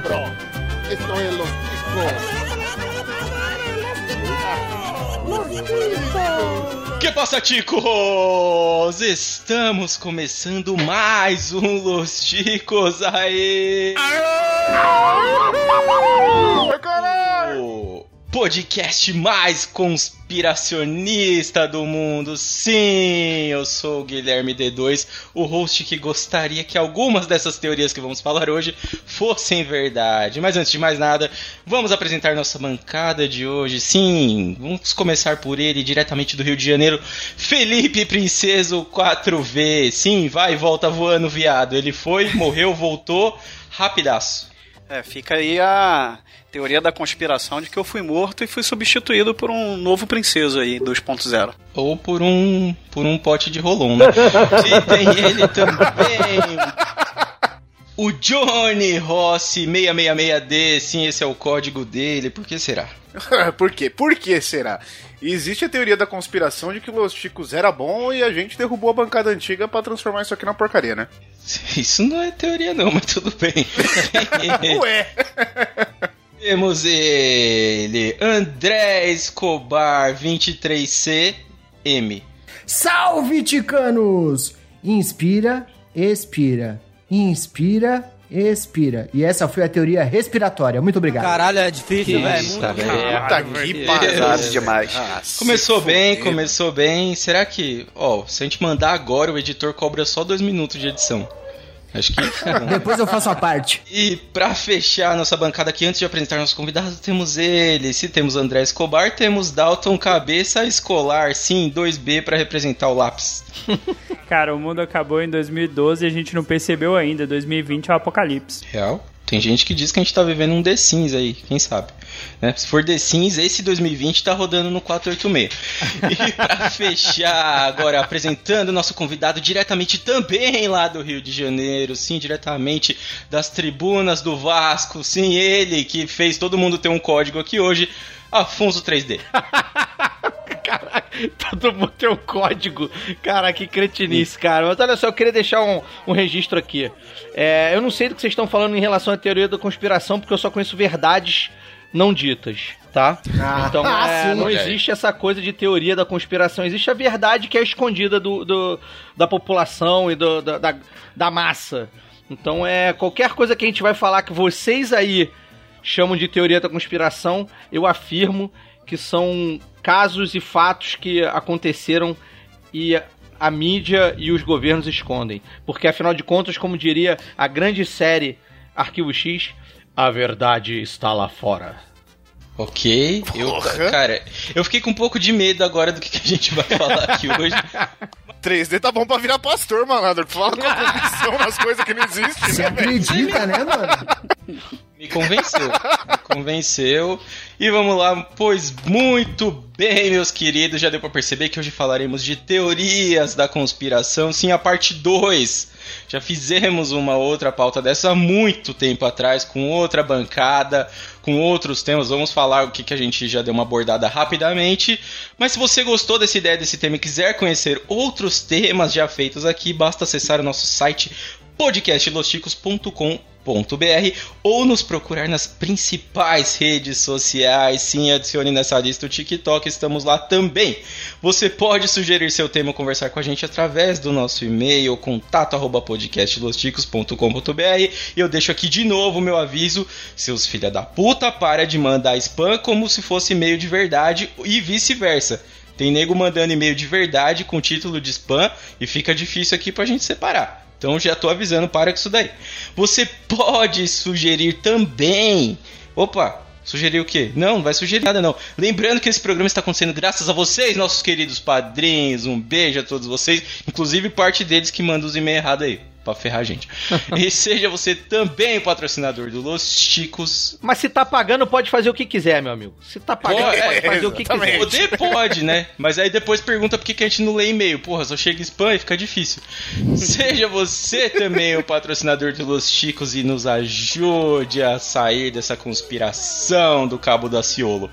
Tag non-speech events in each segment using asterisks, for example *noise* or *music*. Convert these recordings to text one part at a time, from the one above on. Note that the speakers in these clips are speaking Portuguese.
cabrón. Esto es Los Ticos. Que passa, ticos? Estamos começando mais um Los Ticos aí. Caralho! Podcast mais conspiracionista do mundo. Sim, eu sou o Guilherme D2, o host que gostaria que algumas dessas teorias que vamos falar hoje fossem verdade. Mas antes de mais nada, vamos apresentar nossa bancada de hoje. Sim, vamos começar por ele, diretamente do Rio de Janeiro, Felipe Princeso 4V. Sim, vai e volta voando, viado. Ele foi, morreu, voltou, rapidaço. É, fica aí a teoria da conspiração de que eu fui morto e fui substituído por um novo princeso aí, 2.0. Ou por um por um pote de rolon, né? *laughs* tem ele também. O Johnny Rossi 666D, sim, esse é o código dele. Por que será? *laughs* Por quê? Por que será? Existe a teoria da conspiração de que Los Chicos era bom e a gente derrubou a bancada antiga para transformar isso aqui na porcaria, né? *laughs* Isso não é teoria não, mas tudo bem. *laughs* Ué! Temos ele, André Escobar 23CM. Salve, ticanos! Inspira, expira. Inspira, expira. E essa foi a teoria respiratória. Muito obrigado. Caralho, é difícil, velho. Puta que pesado demais. Ah, começou bem, começou bem. Será que, ó, se a gente mandar agora, o editor cobra só dois minutos de edição? Acho que. *laughs* Depois eu faço a parte. E para fechar nossa bancada aqui, antes de apresentar nossos convidados, temos ele. Se temos André Escobar, temos Dalton Cabeça Escolar, sim, 2B para representar o lápis. *laughs* Cara, o mundo acabou em 2012 e a gente não percebeu ainda. 2020 é o apocalipse. Real? Tem gente que diz que a gente tá vivendo um The Sims aí, quem sabe? Né? Se for The Sims, esse 2020 tá rodando no 486. e para *laughs* fechar, agora apresentando nosso convidado diretamente também lá do Rio de Janeiro, sim, diretamente das tribunas do Vasco, sim, ele que fez todo mundo ter um código aqui hoje, Afonso 3D. *laughs* Caraca, todo mundo tem um código. Cara, que cretinice, cara. Mas olha só, eu queria deixar um, um registro aqui. É, eu não sei do que vocês estão falando em relação à teoria da conspiração, porque eu só conheço verdades não ditas, tá? Ah, então *laughs* é, sim, não existe essa coisa de teoria da conspiração, existe a verdade que é escondida do, do da população e do, da, da, da massa. Então é qualquer coisa que a gente vai falar que vocês aí chamam de teoria da conspiração, eu afirmo que são casos e fatos que aconteceram e a mídia e os governos escondem. Porque afinal de contas, como diria a grande série Arquivo X, a verdade está lá fora. Ok, eu, cara, eu fiquei com um pouco de medo agora do que, que a gente vai falar aqui hoje. *laughs* 3D tá bom pra virar pastor, malandro. Fala com *laughs* convicção nas coisas que não existem. Você né, acredita, né, mano? Me convenceu. Me convenceu. E vamos lá, pois muito bem, meus queridos. Já deu pra perceber que hoje falaremos de teorias da conspiração. Sim, a parte 2 já fizemos uma outra pauta dessa há muito tempo atrás, com outra bancada, com outros temas. Vamos falar o que, que a gente já deu uma abordada rapidamente. Mas se você gostou dessa ideia, desse tema e quiser conhecer outros temas já feitos aqui, basta acessar o nosso site ou nos procurar nas principais redes sociais. Sim, adicione nessa lista o TikTok, estamos lá também. Você pode sugerir seu tema ou conversar com a gente através do nosso e-mail contato@podcastlosticos.com.br. E eu deixo aqui de novo meu aviso, seus filha da puta, para de mandar spam como se fosse e-mail de verdade e vice-versa. Tem nego mandando e-mail de verdade com título de spam e fica difícil aqui pra gente separar. Então já tô avisando, para com isso daí. Você pode sugerir também. Opa, sugerir o quê? Não, não vai sugerir nada não. Lembrando que esse programa está acontecendo graças a vocês, nossos queridos padrinhos. Um beijo a todos vocês, inclusive parte deles que manda os e-mails errados aí pra ferrar a gente. e *laughs* seja você também patrocinador do Los Chicos. Mas se tá pagando, pode fazer o que quiser, meu amigo. Se tá pagando, pode, pode fazer é, o que quiser. Poder pode, né? Mas aí depois pergunta por que, que a gente não lê e-mail. Porra, só chega spam e fica difícil. seja você também o patrocinador do Los Chicos e nos ajude a sair dessa conspiração do Cabo da Ciolo.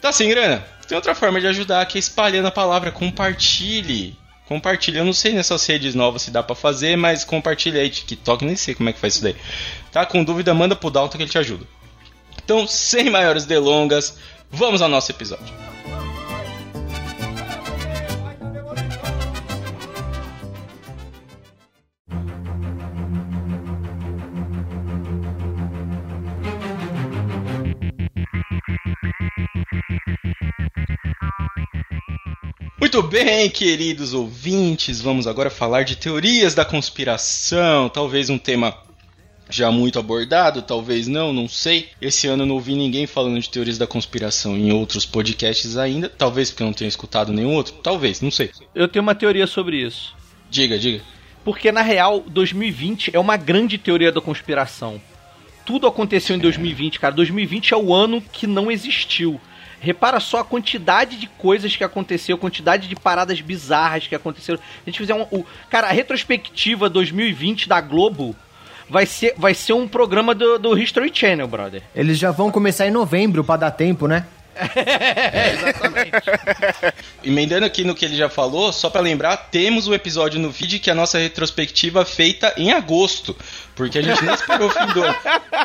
Tá sem grana? Tem outra forma de ajudar que é espalhando a palavra. Compartilhe Compartilha. Eu não sei nessas redes novas se dá pra fazer, mas compartilha aí, TikTok, nem sei como é que faz isso daí. Tá com dúvida, manda pro Dalton que ele te ajuda. Então, sem maiores delongas, vamos ao nosso episódio. Muito bem, queridos ouvintes, vamos agora falar de teorias da conspiração, talvez um tema já muito abordado, talvez não, não sei. Esse ano eu não ouvi ninguém falando de teorias da conspiração em outros podcasts ainda, talvez porque eu não tenha escutado nenhum outro, talvez, não sei. Eu tenho uma teoria sobre isso. Diga, diga. Porque na real, 2020 é uma grande teoria da conspiração. Tudo aconteceu em 2020, cara. 2020 é o ano que não existiu. Repara só a quantidade de coisas que aconteceu, a quantidade de paradas bizarras que aconteceram. A gente fizer um. O, cara, a retrospectiva 2020 da Globo vai ser, vai ser um programa do, do History Channel, brother. Eles já vão começar em novembro pra dar tempo, né? *laughs* É, exatamente. *laughs* Emendando aqui no que ele já falou, só pra lembrar, temos o episódio no feed que é a nossa retrospectiva feita em agosto, porque a gente não esperou o fim do ano.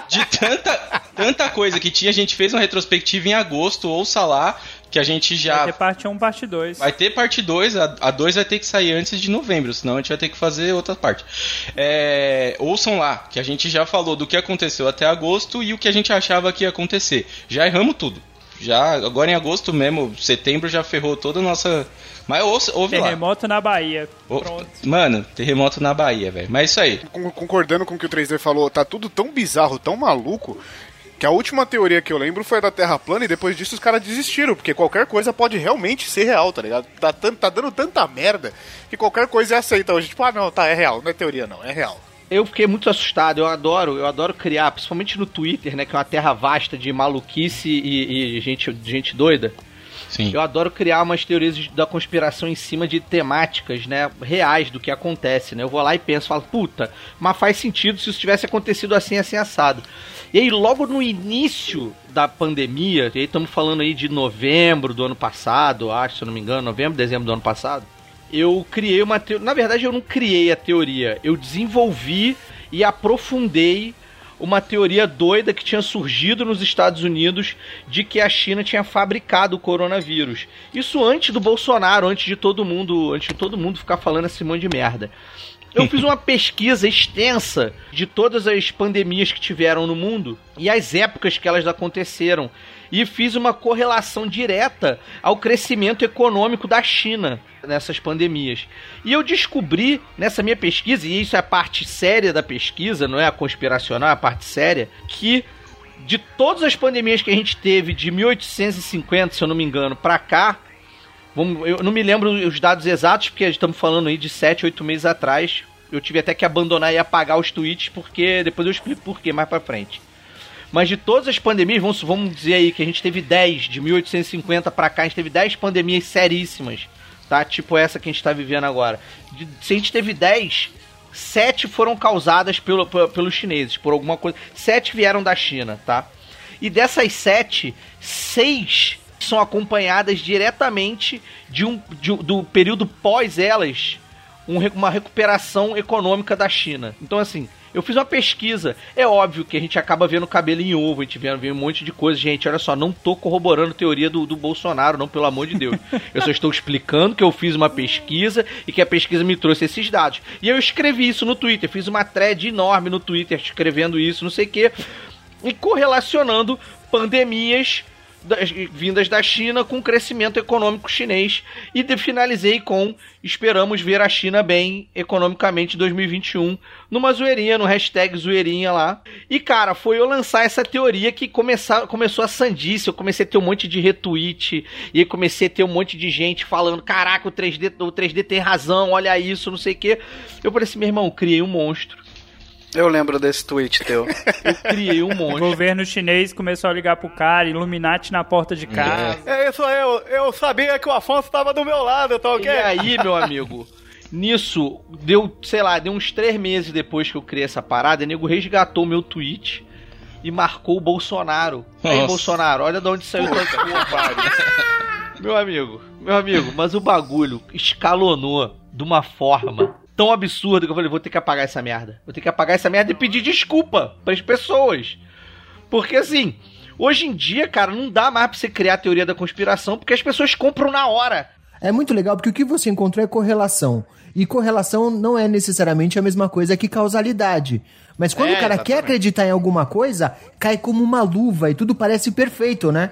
De tanta, tanta coisa que tinha, a gente fez uma retrospectiva em agosto, ouça lá, que a gente já Vai ter parte 1, parte 2. Vai ter parte 2, a 2 vai ter que sair antes de novembro, senão a gente vai ter que fazer outra parte. É, ouçam lá, que a gente já falou do que aconteceu até agosto e o que a gente achava que ia acontecer. Já erramos tudo. Já, agora em agosto mesmo, setembro já ferrou toda a nossa. Mas ouve, ouve lá. Terremoto na Bahia. Pronto. Mano, terremoto na Bahia, velho. Mas é isso aí. Con- Concordando com o que o 3D falou, tá tudo tão bizarro, tão maluco, que a última teoria que eu lembro foi a da Terra plana e depois disso os caras desistiram, porque qualquer coisa pode realmente ser real, tá ligado? Tá, tá dando tanta merda que qualquer coisa é aceita hoje. Tipo, ah, não, tá, é real, não é teoria não, é real. Eu fiquei muito assustado, eu adoro, eu adoro criar, principalmente no Twitter, né, que é uma terra vasta de maluquice e, e gente, gente doida. Sim. Eu adoro criar umas teorias da conspiração em cima de temáticas, né, reais do que acontece, né? Eu vou lá e penso, falo, puta, mas faz sentido se isso tivesse acontecido assim, assim, assado. E aí, logo no início da pandemia, e aí estamos falando aí de novembro do ano passado, acho, se eu não me engano, novembro, dezembro do ano passado, eu criei uma teoria. Na verdade, eu não criei a teoria, eu desenvolvi e aprofundei uma teoria doida que tinha surgido nos Estados Unidos de que a China tinha fabricado o coronavírus. Isso antes do Bolsonaro, antes de todo mundo, antes de todo mundo ficar falando esse monte de merda. Eu fiz uma *laughs* pesquisa extensa de todas as pandemias que tiveram no mundo e as épocas que elas aconteceram. E fiz uma correlação direta ao crescimento econômico da China nessas pandemias. E eu descobri nessa minha pesquisa, e isso é a parte séria da pesquisa, não é a conspiracional, é a parte séria, que de todas as pandemias que a gente teve de 1850, se eu não me engano, pra cá, Vamos, eu não me lembro os dados exatos, porque estamos falando aí de 7, 8 meses atrás. Eu tive até que abandonar e apagar os tweets, porque depois eu explico por quê mais pra frente. Mas de todas as pandemias, vamos, vamos dizer aí que a gente teve 10, de 1850 pra cá, a gente teve 10 pandemias seríssimas, tá? Tipo essa que a gente tá vivendo agora. De- se a gente teve 10, 7 foram causadas pelo, pe- pelos chineses, por alguma coisa. 7 vieram da China, tá? E dessas 7, 6 são acompanhadas diretamente de um, de do período pós elas, um uma recuperação econômica da China. Então, assim, eu fiz uma pesquisa. É óbvio que a gente acaba vendo cabelo em ovo, a gente vê, vê um monte de coisa. Gente, olha só, não tô corroborando teoria do, do Bolsonaro, não, pelo amor de Deus. *laughs* Eu só estou explicando que eu fiz uma pesquisa e que a pesquisa me trouxe esses dados. E eu escrevi isso no Twitter, fiz uma thread enorme no Twitter escrevendo isso, não sei o quê e correlacionando pandemias das- vindas da China com o crescimento econômico chinês e de, finalizei com esperamos ver a China bem economicamente em 2021 numa zoeirinha, no hashtag zoeirinha lá. E cara, foi eu lançar essa teoria que começar, começou a sandice, eu comecei a ter um monte de retweet e comecei a ter um monte de gente falando, caraca, o 3D, o 3D tem razão, olha isso, não sei o que. Eu falei assim, meu irmão, criei um monstro. Eu lembro desse tweet teu. *laughs* Eu criei um O monstro. governo chinês começou a ligar pro cara, Illuminati na porta de casa. É isso aí, eu, eu sabia que o Afonso tava do meu lado, tá E aí, meu amigo, nisso, deu, sei lá, deu uns três meses depois que eu criei essa parada, o nego resgatou meu tweet e marcou o Bolsonaro. Aí. Bolsonaro, olha de onde saiu tua Meu amigo, meu amigo, mas o bagulho escalonou. de uma forma tão absurda que eu falei, vou ter que apagar essa merda. Vou ter que apagar essa merda e pedir desculpa para as pessoas. Porque assim, hoje em dia, cara, não dá mais pra você criar a teoria da conspiração porque as pessoas compram na hora. É muito legal porque o que você encontrou é correlação. E correlação não é necessariamente a mesma coisa que causalidade. Mas quando É, o cara quer exatamente. acreditar em alguma coisa, cai como uma luva e tudo parece perfeito, né?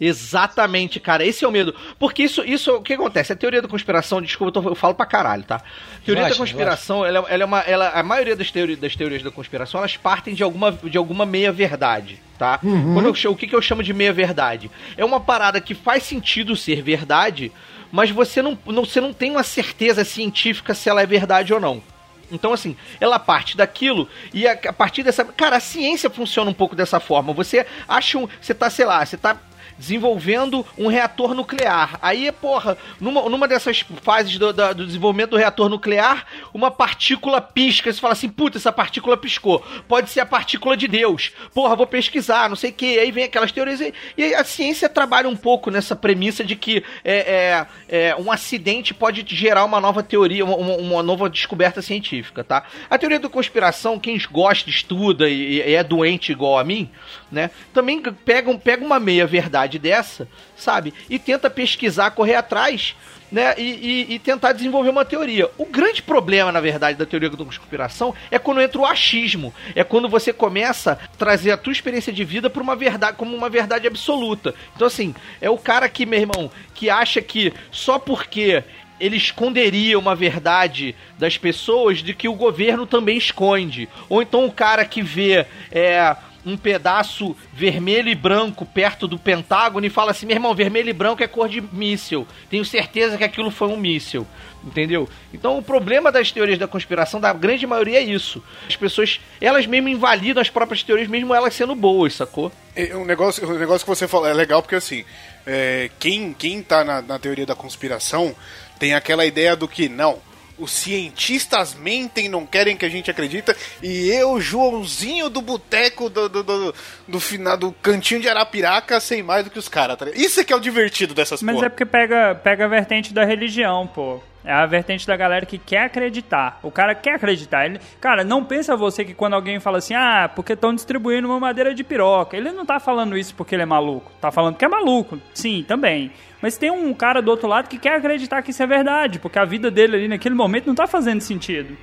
Exatamente, cara. Esse é o medo. Porque isso, isso o que acontece? A teoria da conspiração, desculpa, eu, tô- eu falo pra caralho, tá? A teoria da conspiração, ela, ela é uma. Ela, a maioria das, teori, das teorias da conspiração, elas partem de alguma, de alguma meia-verdade, tá? Quando eu, o que, que eu chamo de meia-verdade? É uma parada que faz sentido ser verdade, mas você não, não, você não tem uma certeza científica se ela é verdade ou não. Então, assim, ela parte daquilo e a, a partir dessa. Cara, a ciência funciona um pouco dessa forma. Você acha um. Você tá, sei lá, você tá desenvolvendo um reator nuclear. Aí, porra, numa, numa dessas fases do, da- do desenvolvimento do reator nuclear, uma partícula pisca. Você fala assim, puta, essa partícula piscou. Pode ser a partícula de Deus. Porra, vou pesquisar, não sei o que. Aí vem aquelas teorias. E, e a ciência trabalha um pouco nessa premissa de que é, é, é, um acidente pode gerar uma nova teoria, uma- uma nova descoberta científica, tá? A teoria da conspiração, quem gosta, estuda e, e é doente igual a mim, né? Também pega, um- pega uma meia-verdade dessa, sabe? E tenta pesquisar, correr atrás, né? E, e- e tentar desenvolver uma teoria. O grande problema, na verdade, da teoria da conspiração é quando entra o achismo. É quando você começa a trazer a tua experiência de vida para uma verdade, como uma verdade absoluta. Então, assim, é o cara que, meu irmão, que acha que só porque ele esconderia uma verdade das pessoas de que o governo também esconde. Ou então o cara que vê é, um pedaço vermelho e branco perto do Pentágono e fala assim: meu irmão, vermelho e branco é cor de míssil. Tenho certeza que aquilo foi um míssil. Entendeu? Então o problema das teorias da conspiração, da grande maioria, é isso. As pessoas, elas mesmo invalidam as próprias teorias, mesmo elas sendo boas, sacou? É, Um negócio, um negócio que você falou é legal porque assim, é, quem, quem tá na, na teoria da conspiração tem aquela ideia do que não. Os cientistas mentem, não querem que a gente acredita. E eu, Joãozinho do boteco do, do, do, do final do cantinho de Arapiraca, sei mais do que os caras. Tá? Isso é que é o divertido dessas Mas porra. é porque pega, pega a vertente da religião, pô. É a vertente da galera que quer acreditar. O cara quer acreditar. Ele, cara, não pensa você que quando alguém fala assim, ah, porque estão distribuindo uma madeira de piroca. Ele não tá falando isso porque ele é maluco. Tá falando que é maluco. Sim, também. Mas tem um cara do outro lado que quer acreditar que isso é verdade. Porque a vida dele ali naquele momento não tá fazendo sentido.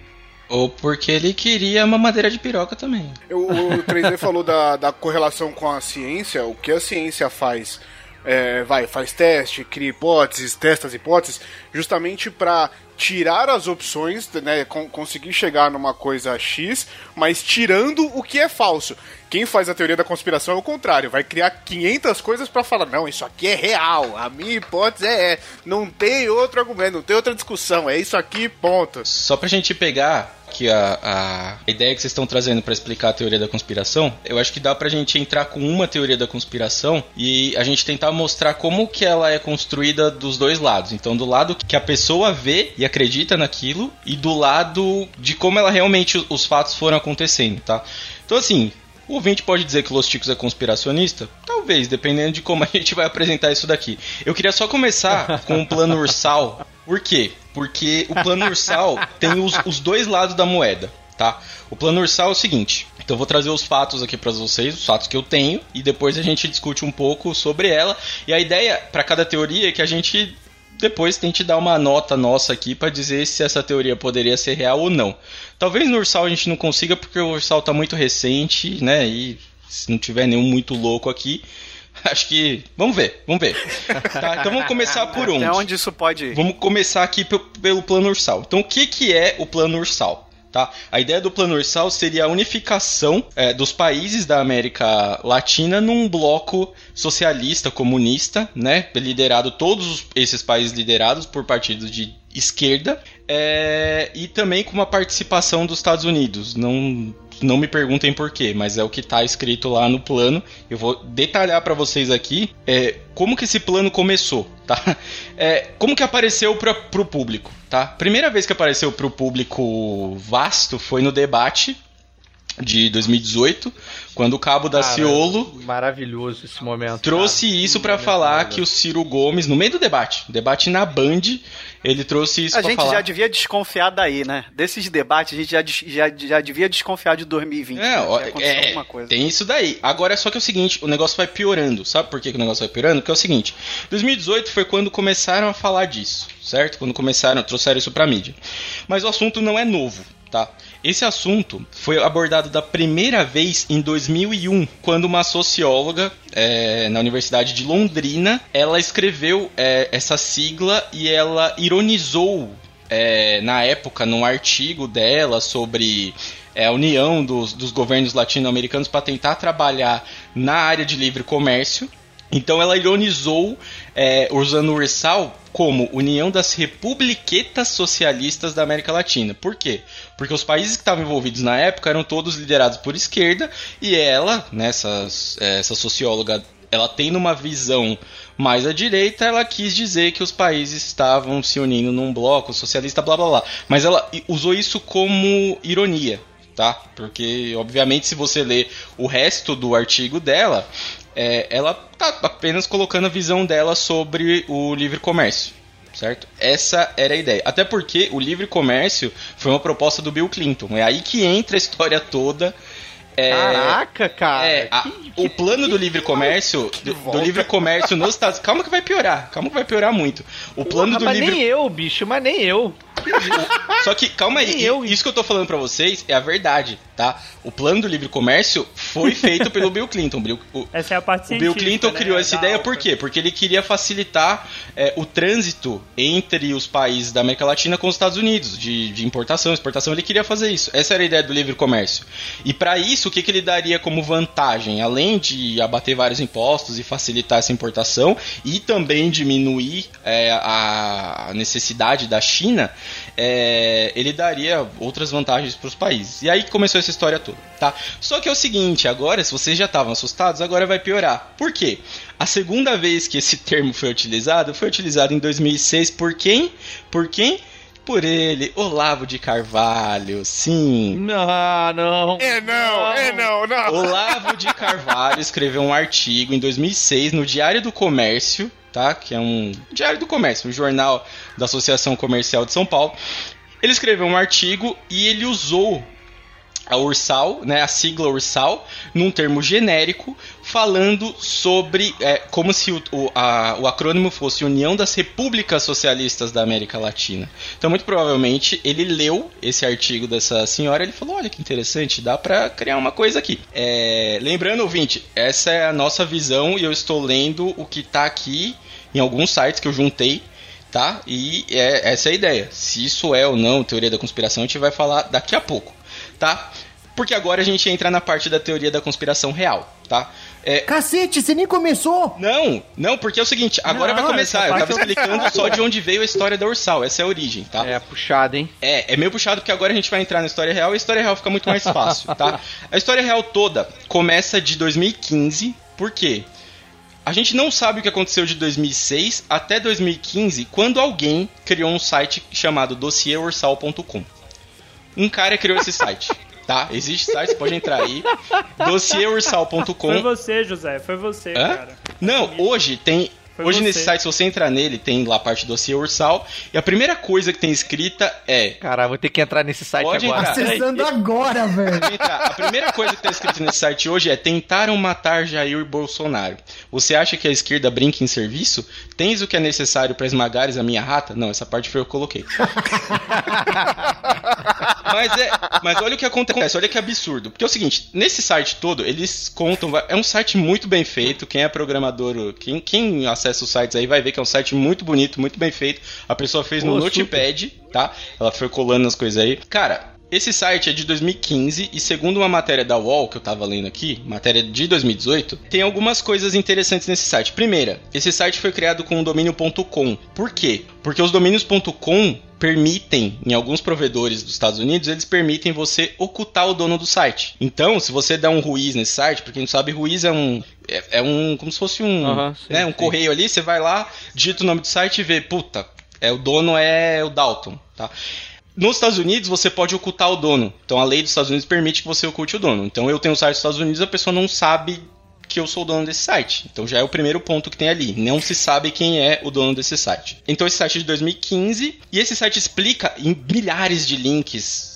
Ou porque ele queria uma madeira de piroca também. O, o 3D falou da, da correlação com a ciência. O que a ciência faz? É, vai, faz teste, cria hipóteses, testa as hipóteses, justamente para tirar as opções, né, con- conseguir chegar numa coisa X, mas tirando o que é falso. Quem faz a teoria da conspiração é o contrário, vai criar 500 coisas para falar, não, isso aqui é real, a minha hipótese é, é, não tem outro argumento, não tem outra discussão, é isso aqui, ponto. Só pra gente pegar que a, a ideia que vocês estão trazendo pra explicar a teoria da conspiração, eu acho que dá pra gente entrar com uma teoria da conspiração e a gente tentar mostrar como que ela é construída dos dois lados. Então, do lado que a pessoa vê e acredita naquilo e do lado de como ela realmente os fatos foram acontecendo, tá? Então, assim, o ouvinte pode dizer que Los Ticos é conspiracionista? Talvez, dependendo de como a *laughs* gente vai apresentar isso daqui. Eu queria só começar com o plano ursal. Por quê? Porque o plano ursal tem os, os dois lados da moeda, tá? O plano ursal é o seguinte. Então vou trazer os fatos aqui para vocês, os fatos que eu tenho, e depois a gente discute um pouco sobre ela. E a ideia para cada teoria é que a gente depois tente dar uma nota nossa aqui para dizer se essa teoria poderia ser real ou não. Talvez no Ursal a gente não consiga porque o Ursal tá muito recente, né? E se não tiver nenhum muito louco aqui, *laughs* acho que vamos ver, vamos ver. Tá, então vamos começar por onde? Até onde isso pode ir? Vamos começar aqui pe- pelo plano ursal. Então, o que, que é o plano ursal? Tá? A ideia do plano ursal seria a unificação é, dos países da América Latina num bloco socialista, comunista, né? Liderado, todos os- esses países liderados por partidos de esquerda, é, e também com uma participação dos Estados Unidos. Não, não me perguntem por quê, mas é o que está escrito lá no plano. Eu vou detalhar para vocês aqui é, como que esse plano começou, tá? É, como que apareceu para o público, tá? Primeira vez que apareceu para o público vasto foi no debate de 2018, quando o Cabo da Ciolo Maravilhoso esse momento. trouxe cara. isso pra Momento falar que o Ciro Gomes, no meio do debate, debate na Band, ele trouxe isso A pra gente falar. já devia desconfiar daí, né? Desses debates, a gente já, já, já devia desconfiar de 2020. É, né? é, tem isso daí. Agora é só que é o seguinte, o negócio vai piorando. Sabe por que, que o negócio vai piorando? Porque é o seguinte, 2018 foi quando começaram a falar disso, certo? Quando começaram, trouxeram isso pra mídia. Mas o assunto não é novo, tá? Esse assunto foi abordado da primeira vez em 2001, quando uma socióloga é, na Universidade de Londrina, ela escreveu é, essa sigla e ela ironizou é, na época, num artigo dela sobre é, a união dos, dos governos latino-americanos para tentar trabalhar na área de livre comércio. Então ela ironizou, é, usando o Ursal como União das Republiquetas Socialistas da América Latina. Por quê? Porque os países que estavam envolvidos na época eram todos liderados por esquerda e ela, né, essa, essa socióloga, ela tendo uma visão mais à direita, ela quis dizer que os países estavam se unindo num bloco socialista, blá blá blá. Mas ela usou isso como ironia, tá? Porque, obviamente, se você ler o resto do artigo dela, é, ela tá apenas colocando a visão dela sobre o livre comércio. Certo? Essa era a ideia. Até porque o livre comércio foi uma proposta do Bill Clinton. É aí que entra a história toda. É, Caraca, cara. é, a- que- o plano do livre comércio, do, do livre comércio nos Estados Calma que vai piorar, calma que vai piorar muito. O plano Porra, do mas livre nem eu, bicho, mas nem eu. Só que, calma aí, eu. isso que eu tô falando pra vocês é a verdade, tá? O plano do livre comércio foi feito pelo Bill Clinton. Bill- o, Essa é a parte o. Bill Clinton né, criou essa da ideia por quê? Porque ele queria facilitar é, o trânsito entre os países da América Latina com os Estados Unidos, de, de importação, exportação. Ele queria fazer isso. Essa era a ideia do livre comércio. E para isso, o que, que ele daria como vantagem? Além de abater vários impostos e facilitar essa importação e também diminuir é, a necessidade da China, é, ele daria outras vantagens para os países. E aí que começou essa história toda, tá? Só que é o seguinte, agora, se vocês já estavam assustados, agora vai piorar. Por quê? A segunda vez que esse *laughs* termo foi utilizado, foi utilizado em 2006 por quem? Por quem? Por ele, Olavo de Carvalho, sim. Não, não. É não, é não, não. Olavo de Carvalho escreveu um artigo em 2006 no Diário do Comércio, tá? Que é um Diário do Comércio, um jornal da Associação Comercial de São Paulo. Ele escreveu um artigo e ele usou a Ursal, né, a sigla Ursal, num termo genérico, falando sobre é, como se o, o, a- o acrônimo fosse União das Repúblicas Socialistas da América Latina. Então, muito provavelmente, ele leu esse artigo dessa senhora e ele falou: olha que interessante, dá pra criar uma coisa aqui. É, lembrando, ouvinte, essa é a nossa visão e eu estou lendo o que tá aqui em alguns sites que eu juntei tá? E é, essa é a ideia. Se isso é ou não teoria da conspiração, a gente vai falar daqui a pouco, tá? Porque agora a gente entra na parte da teoria da conspiração real, tá? É, Cacete, você nem começou! não, não, porque é o seguinte, agora Não, vai começar. Eu tava explicando só de onde veio a história da Ursal, essa é a origem, tá? É puxado, hein? É, é meio puxado porque agora a gente vai entrar na história real e a história real fica muito mais fácil, tá? *laughs* A história real toda começa de 2015, por quê? A gente não sabe o que aconteceu de 2006 até 2015, quando alguém criou um site chamado dossierursal.com. Um cara criou esse site, *laughs* tá? Existe site, você pode entrar aí. *laughs* dossierursal.com. Foi você, José, foi você, Hã? cara. Não, hoje tem. Foi hoje você. nesse site, se você entrar nele, tem lá a parte do dossiê Ursal. E a primeira coisa que tem escrita é. Cara, vou ter que entrar nesse site Pode agora. entrar. Acessando agora, velho. A primeira coisa que tá escrito nesse site hoje é tentaram matar Jair Bolsonaro. Você acha que a esquerda brinca em serviço? Tens o que é necessário para esmagares a minha rata? Não, essa parte foi eu que coloquei. *laughs* mas, é, mas olha o que acontece, olha que absurdo. Porque é o seguinte, nesse site todo, eles contam. É um site muito bem feito. Quem é programador, quem, quem acessa os sites aí vai ver que é um site muito bonito, muito bem feito. A pessoa fez no Pô, Notepad, tá? Ela foi colando as coisas aí. Cara, esse site é de 2015 e segundo uma matéria da UOL que eu tava lendo aqui, matéria de 2018, tem algumas coisas interessantes nesse site. Primeira, esse site foi criado com o domínio .com. Por quê? Porque os domínios .com permitem, em alguns provedores dos Estados Unidos, eles permitem você ocultar o dono do site. Então, se você der um ruiz nesse site, pra quem não sabe, ruiz é um é, é um como se fosse um, sim, né, um sim. correio ali, você vai lá, digita o nome do site e vê, puta, é o dono é o Dalton, tá? Nos Estados Unidos você pode ocultar o dono. Então a lei dos Estados Unidos permite que você oculte o dono. Então eu tenho o site dos Estados Unidos, a pessoa não sabe que eu sou o dono desse site. Então já é o primeiro ponto que tem ali. Não se sabe quem é o dono desse site. Então esse site é de 2015 e esse site explica em milhares de links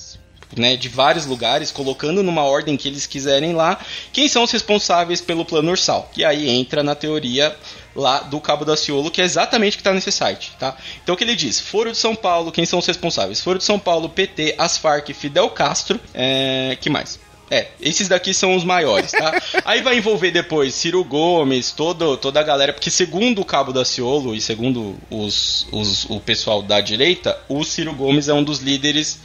né, de vários lugares, colocando numa ordem que eles quiserem lá, quem são os responsáveis pelo plano ursal. E aí entra na teoria lá do Cabo da Ciolo, que é exatamente o que está nesse site, tá? Então o que ele diz? Foro de São Paulo, quem são os responsáveis? Foro de São Paulo, PT, as Farc, Fidel Castro, é... que mais? É, esses daqui são os maiores, tá? *laughs* Aí vai envolver depois Ciro Gomes, todo, toda a galera, porque segundo o Cabo da Ciolo e segundo os, os, o pessoal da direita, o Ciro Gomes é um dos líderes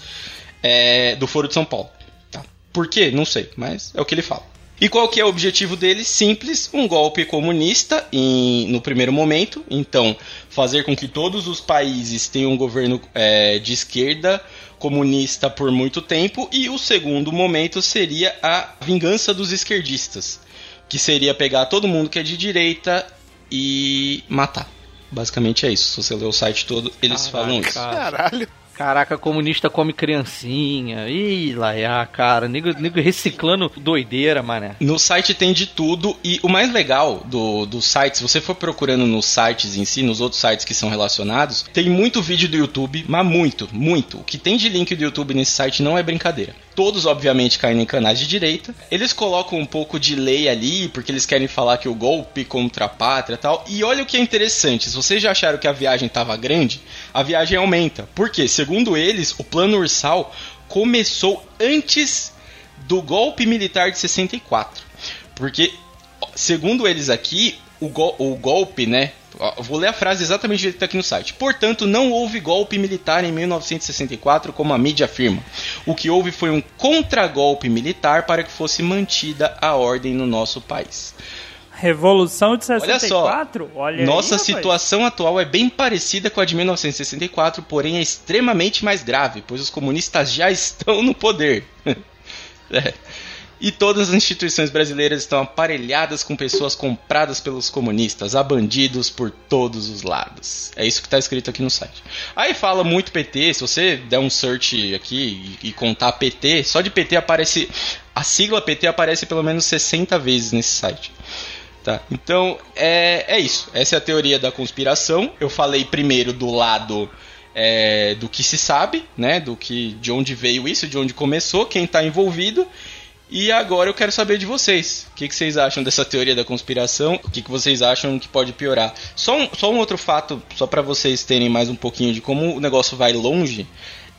é, do Foro de São Paulo. Tá? Por quê? Não sei, mas é o que ele fala. E qual que é o objetivo dele? Simples, um golpe comunista em, no primeiro momento. Então, fazer com que todos os países tenham um governo é, de esquerda comunista por muito tempo. E o segundo momento seria a vingança dos esquerdistas, que seria pegar todo mundo que é de direita e matar. Basicamente é isso. Se você ler o site todo, eles Caraca, falam isso. Caralho. Caraca, comunista come criancinha. Ih, laiá, cara. Nego, nego reciclando doideira, mané. No site tem de tudo e o mais legal do, do site, se você for procurando nos sites em si, nos outros sites que são relacionados, tem muito vídeo do YouTube, mas muito, muito. O que tem de link do YouTube nesse site não é brincadeira. Todos, obviamente, caem em canais de direita. Eles colocam um pouco de lei ali, porque eles querem falar que o golpe contra a pátria e tal. E olha o que é interessante: se vocês já acharam que a viagem estava grande, a viagem aumenta. Por quê? Segundo eles, o plano Ursal começou antes do golpe militar de 64. Porque, segundo eles aqui, o, gol- o golpe, né? Ó, Vou ler a frase exatamente do jeito que está aqui no site. Portanto, não houve golpe militar em 1964, como a mídia afirma. O que houve foi um contragolpe militar para que fosse mantida a ordem no nosso país. Revolução de Olha 64? só, Olha aí, nossa rapaz. situação atual é bem parecida com a de 1964, porém é extremamente mais grave, pois os comunistas já *laughs* estão no poder. *laughs* É. E todas as instituições brasileiras estão aparelhadas com pessoas compradas pelos comunistas, há bandidos por todos os lados. É isso que está escrito aqui no site. Aí fala muito PT, se você der um search aqui e, e contar PT, só de PT aparece. A sigla PT aparece pelo menos 60 vezes nesse site. Tá, então é, é isso. Essa é a teoria da conspiração. Eu falei primeiro do lado é, do que se sabe, né? Do que de onde veio isso, de onde começou, quem está envolvido. E agora eu quero saber de vocês. O que, que vocês acham dessa teoria da conspiração? O que, que vocês acham que pode piorar? Só um, só um outro fato, só para vocês terem mais um pouquinho de como o negócio vai longe.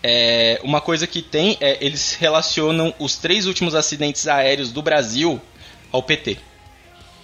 É, uma coisa que tem é eles relacionam os três últimos acidentes aéreos do Brasil ao PT.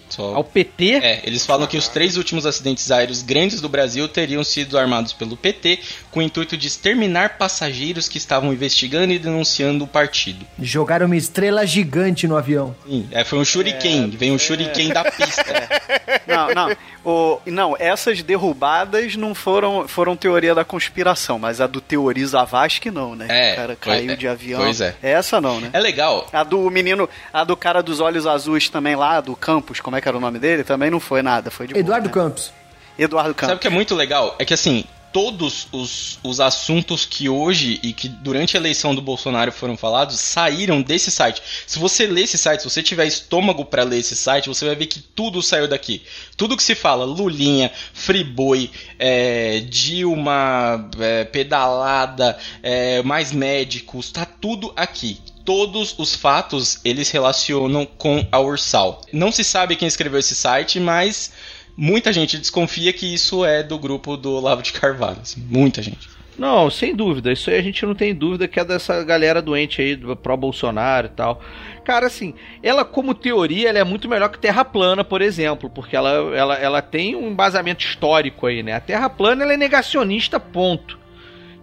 Só- Ao PT? é, eles falam que os três últimos acidentes aéreos grandes do Brasil teriam sido armados pelo PT com o intuito de exterminar passageiros que estavam investigando e denunciando o partido. Jogaram uma estrela gigante no avião. Sim, é, foi um shuriken, vem um shuriken da pista. *laughs* Não, não. O, não, essas derrubadas não foram, foram teoria da conspiração, mas a do Teoriza Vasque não, né? É, o cara caiu é, de avião. pois é. Essa não, né? É legal, A do menino, a do cara dos olhos azuis também lá, do Campos, como é que era o nome dele? Também não foi nada, foi de boa, Eduardo né? Campos. Eduardo Sabe o Campos. que é muito legal? É que assim, todos os, os assuntos que hoje e que durante a eleição do Bolsonaro foram falados saíram desse site. Se você ler esse site, se você tiver estômago pra ler esse site, você vai ver que tudo saiu daqui. Tudo que se fala, Lulinha, Friboi, é, Dilma, é, pedalada, é, mais médicos, tá tudo aqui. Todos os fatos eles relacionam com a Ursal. Não se sabe quem escreveu esse site, mas muita gente desconfia que isso é do grupo do Olavo de Carvalho. assim, muita gente. Não, sem dúvida. Isso aí a gente não tem dúvida que é dessa galera doente aí, do pró-Bolsonaro e tal. Cara, assim, ela como teoria, ela é muito melhor que Terra plana, por exemplo, porque ela, ela, ela tem um embasamento histórico aí, né? A Terra plana, ela é negacionista, ponto.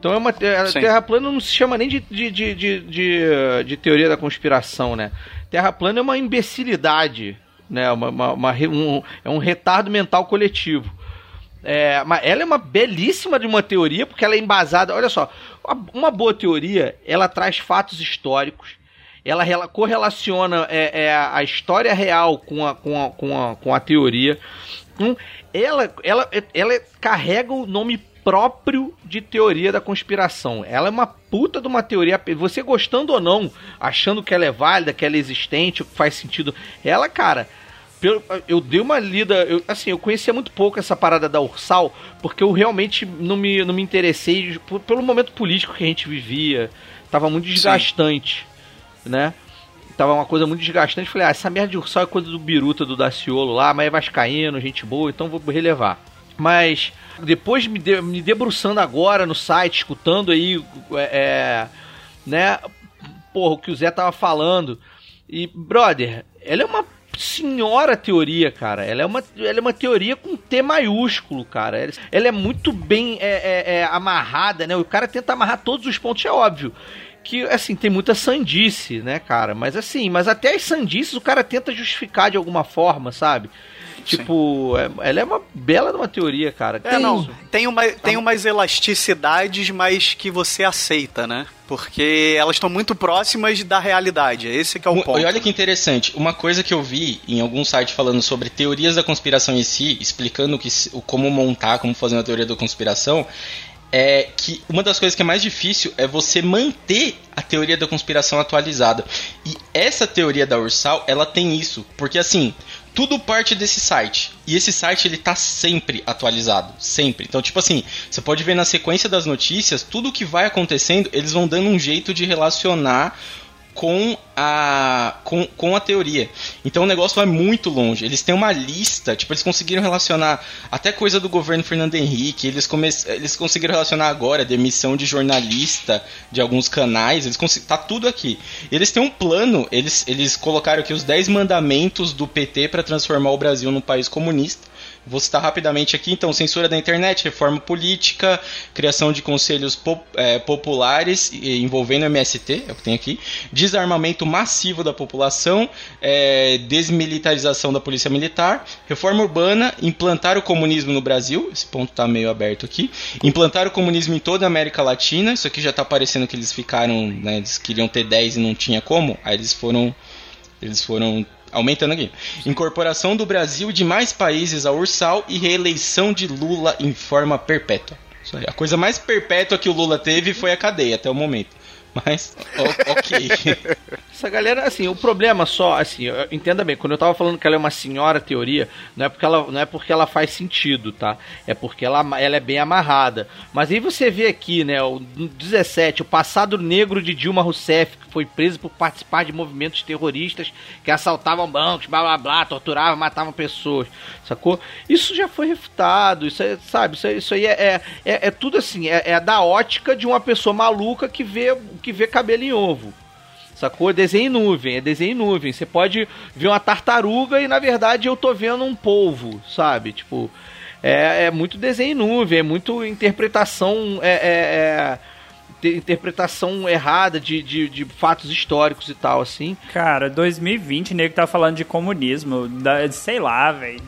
Então é uma a Sim. Terra plana não se chama nem de, de, de, de, de, teoria da conspiração, né? Terra plana é uma imbecilidade, né? Uma, uma- uma um, é um retardo mental coletivo. É, mas ela é uma belíssima de uma teoria, porque ela é embasada. Olha só, uma- boa teoria, ela traz fatos históricos, ela rela- correlaciona é, é, a história real com a, com a, com a, com a teoria. Hum, ela, ela, ela carrega o nome próprio de teoria da conspiração. Ela é uma puta de uma teoria. Você gostando ou não, achando que ela é válida, que ela é existente, que faz sentido. Ela, cara. Eu dei uma lida, eu, assim, eu conhecia muito pouco essa parada da Ursal, porque eu realmente não me, não me interessei pelo momento político que a gente vivia. Tava muito desgastante, Sim. né? Tava uma coisa muito desgastante. Falei, ah, essa merda de Ursal é coisa do Biruta, do Daciolo lá, mas é vascaíno, gente boa, então vou relevar. Mas depois me, de, me debruçando agora no site, escutando aí, é, é, né, porra, o que o Zé tava falando. E, brother, ela é uma senhora teoria, cara. Ela é uma, ela é uma teoria com T maiúsculo, cara. Ela é muito bem é, é, é, amarrada, né? O cara tenta amarrar todos os pontos, é óbvio. Que, assim, tem muita sandice, né, cara? Mas, assim, mas até as sandices o cara tenta justificar de alguma forma, sabe? Tipo, é, ela é uma bela de uma teoria, cara. É, tem, não. Tem, uma, tem umas elasticidades, mas que você aceita, né? Porque elas estão muito próximas da realidade. Esse que é o ponto. E olha que interessante. Uma coisa que eu vi em algum site falando sobre teorias da conspiração em si, explicando que, como montar, como fazer uma teoria da conspiração, é que uma das coisas que é mais difícil é você manter a teoria da conspiração atualizada. E essa teoria da Ursal, ela tem isso. Porque assim, tudo parte desse site. E esse site ele tá sempre atualizado, sempre. Então, tipo assim, você pode ver na sequência das notícias, tudo que vai acontecendo, eles vão dando um jeito de relacionar com a, com, com a teoria. Então o negócio vai muito longe. Eles têm uma lista, tipo, eles conseguiram relacionar até coisa do governo Fernando Henrique, eles, come, eles conseguiram relacionar agora demissão de jornalista de alguns canais, eles tá tudo aqui. Eles têm um plano, eles, eles colocaram aqui os 10 mandamentos do PT para transformar o Brasil num país comunista. Vou citar rapidamente aqui, então, censura da internet, reforma política, criação de conselhos pop, é, populares envolvendo MST, é o que tem aqui, desarmamento massivo da população, é, desmilitarização da polícia militar, reforma urbana, implantar o comunismo no Brasil, esse ponto está meio aberto aqui, implantar o comunismo em toda a América Latina, isso aqui já está parecendo que eles ficaram, né, eles queriam ter 10 e não tinha como, aí eles foram eles foram aumentando aqui. Incorporação do Brasil e de mais países ao Ursal e reeleição de Lula em forma perpétua. A coisa mais perpétua que o Lula teve foi a cadeia até o momento. Mas, ok. *laughs* Essa galera, assim, o problema só, assim, entenda bem, quando eu tava falando que ela é uma senhora teoria, não é porque ela, não é porque ela faz sentido, tá? É porque ela, ela é bem amarrada. Mas aí você vê aqui, né, o 17, o passado negro de Dilma Rousseff, que foi preso por participar de movimentos terroristas que assaltavam bancos, blá blá blá, torturavam, matavam pessoas, sacou? Isso já foi refutado, isso é, sabe, isso, isso aí é, é, é, tudo assim, é, é da ótica de uma pessoa maluca que vê que vê cabelo em ovo. Sacou? Desenho em nuvem, é desenho em nuvem. Você pode ver uma tartaruga e na verdade eu tô vendo um polvo, sabe? Tipo, é, é muito desenho em nuvem, é muito interpretação. É, é, é interpretação errada de, de, de, fatos históricos e tal, assim. Cara, 2020, nego tá falando de comunismo, da, sei lá, velho,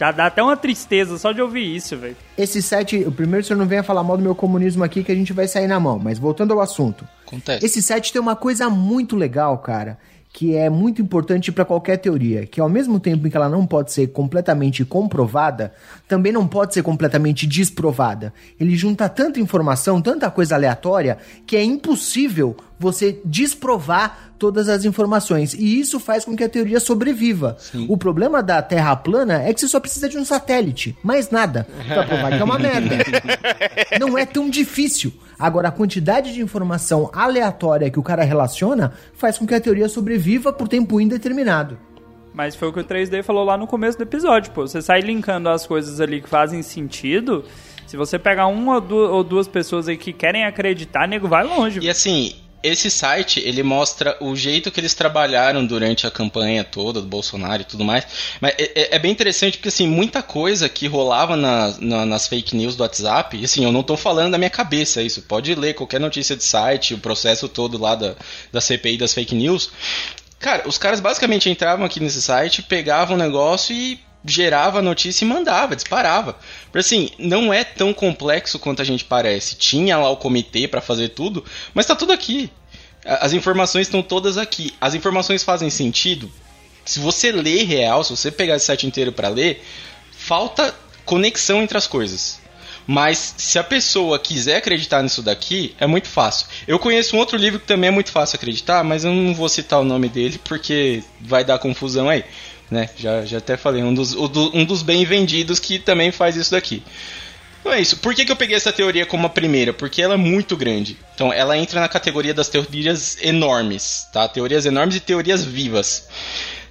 já dá até uma tristeza só de ouvir isso, velho. Esse set, o primeiro, o senhor não venha falar mal do meu comunismo aqui que a gente vai sair na mão, mas voltando ao assunto. Acontece. Esse set tem uma coisa muito legal, cara, que é muito importante para qualquer teoria, que ao mesmo tempo em que ela não pode ser completamente comprovada, também não pode ser completamente desprovada. Ele junta tanta informação, tanta coisa aleatória, que é impossível você desprovar todas as informações. E isso faz com que a teoria sobreviva. Sim. O problema da Terra plana é que você só precisa de um satélite, mais nada, pra provar que é uma merda. *laughs* Não é tão difícil. Agora, a quantidade de informação aleatória que o cara relaciona faz com que a teoria sobreviva por tempo indeterminado. Mas foi o que o 3D falou lá no começo do episódio, pô. Você sai linkando as coisas ali que fazem sentido. Se você pegar uma ou duas pessoas aí que querem acreditar, nego vai longe. E assim, esse site ele mostra o jeito que eles trabalharam durante a campanha toda do Bolsonaro e tudo mais. Mas é, é, é bem interessante porque assim muita coisa que rolava na, na, nas fake news do WhatsApp, assim eu não estou falando da minha cabeça isso. Pode ler qualquer notícia de site, o processo todo lá da, da CPI das fake news. Cara, os caras basicamente entravam aqui nesse site, pegavam o negócio e gerava a notícia e mandava, disparava. Porque assim, não é tão complexo quanto a gente parece. Tinha lá o comitê para fazer tudo, mas tá tudo aqui. As informações estão todas aqui. As informações fazem sentido. Se você ler real, se você pegar esse site inteiro para ler, falta conexão entre as coisas. Mas se a pessoa quiser acreditar nisso daqui, é muito fácil. Eu conheço um outro livro que também é muito fácil acreditar, mas eu não vou citar o nome dele porque vai dar confusão aí. Né? Já, já até falei, um dos, um dos bem vendidos que também faz isso daqui. Então é isso. Por que, que eu peguei essa teoria como a primeira? Porque ela é muito grande. Então ela entra na categoria das teorias enormes, tá? Teorias enormes e teorias vivas.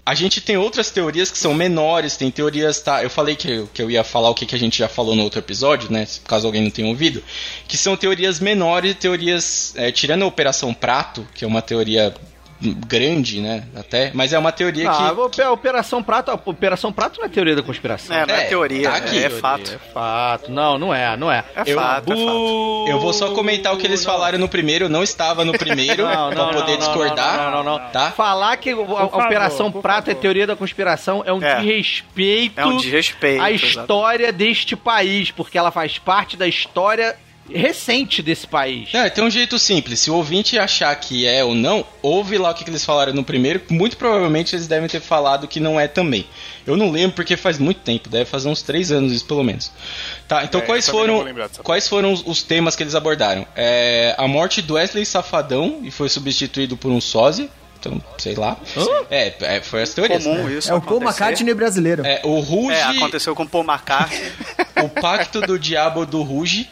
A gente tem outras teorias que são menores, tem teorias, tá? Eu falei que que eu ia falar o que, que a gente já falou no outro episódio, né? Caso alguém não tenha ouvido. Que são teorias menores, teorias. É, tirando a Operação Prato, que é uma teoria grande, né? Até, mas é uma teoria ah, que, A Operação Prato, a Operação Prato não é teoria da conspiração. É, não é, é teoria, tá aqui, é, é fato. É fato. Não, não é, não é. É eu, fato, é fato. Eu vou só comentar o que eles não. falaram no primeiro, eu não estava no primeiro *laughs* não, não, pra poder não, discordar. Não, não, não, Tá? Falar que a, Operação Prato favor. é teoria da conspiração é um é. desrespeito, é um desrespeito à história exatamente. deste país, porque ela faz parte da história recente desse país. É, tem um jeito simples. Se o ouvinte achar que é ou não, ouve lá o que, eles falaram no primeiro. Muito provavelmente eles devem ter falado que não é também. Eu não lembro porque faz muito tempo, deve fazer uns três anos isso pelo menos. Tá, então é, quais foram quais foram os, os, temas que eles abordaram? É, a morte do Wesley Safadão e foi substituído por um sósia. Então, sei lá. É, é, foi as teorias. Comum né? isso é o Paul McCartney brasileiro. É, o Ruge. É, aconteceu com o Paul McCartney. *laughs* o Pacto do Diabo do Ruge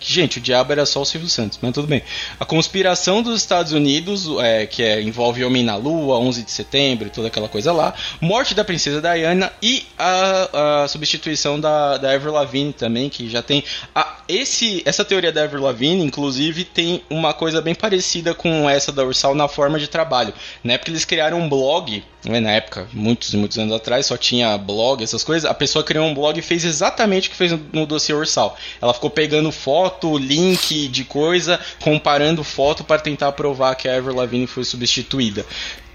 Gente, o diabo era só o Silvio Santos, mas tudo bem. A conspiração dos Estados Unidos, é, que é, envolve Homem na Lua, 11 de setembro e toda aquela coisa lá. Morte da Princesa Diana e a, a substituição da, da Avril Lavigne também, que já tem... A, esse, essa teoria da Avril Lavigne, inclusive, tem uma coisa bem parecida com essa da Ursal na forma de trabalho. Na época eles criaram um blog, né, na época, muitos e muitos anos atrás, só tinha blog, essas coisas. A pessoa criou um blog e fez exatamente o que fez no, no dossiê Ursal. Ela ficou pegando fotos foto, link de coisa, comparando foto para tentar provar que a Avril Lavigne foi substituída.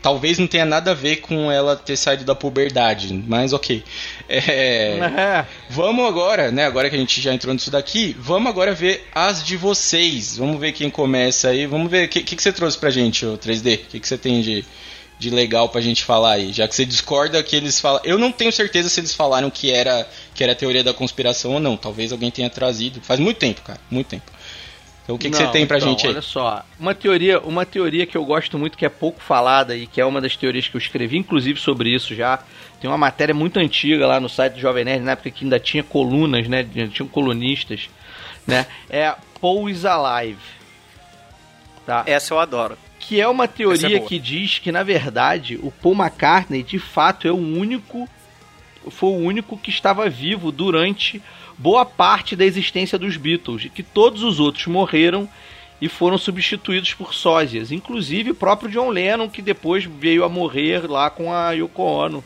Talvez não tenha nada a ver com ela ter saído da puberdade, mas ok. É, é. Vamos agora, né? Agora que a gente já entrou nisso daqui, vamos agora ver as de vocês. Vamos ver quem começa aí. Vamos ver o que, que, que, você trouxe pra gente, o 3D. O que, que você tem de, de legal pra gente falar aí? Já que você discorda que eles falam. Eu não tenho certeza se eles falaram que era que era teoria da conspiração ou não. Talvez alguém tenha trazido. Faz muito tempo, cara. Muito tempo. Então o que, não, que você tem pra então, gente aí? Olha só, uma teoria, uma teoria que eu gosto muito, que é pouco falada e que é uma das teorias que eu escrevi, inclusive sobre isso já. Tem uma matéria muito antiga lá no site do Jovem Nerd, na época que ainda tinha colunas, né? Tinham colunistas, né? É Paul is Alive. Tá? Essa eu adoro. Que é uma teoria é que diz que, na verdade, o Paul McCartney, de fato, é o único foi o único que estava vivo durante boa parte da existência dos Beatles, e que todos os outros morreram e foram substituídos por sósias, inclusive o próprio John Lennon, que depois veio a morrer lá com a Yoko Ono.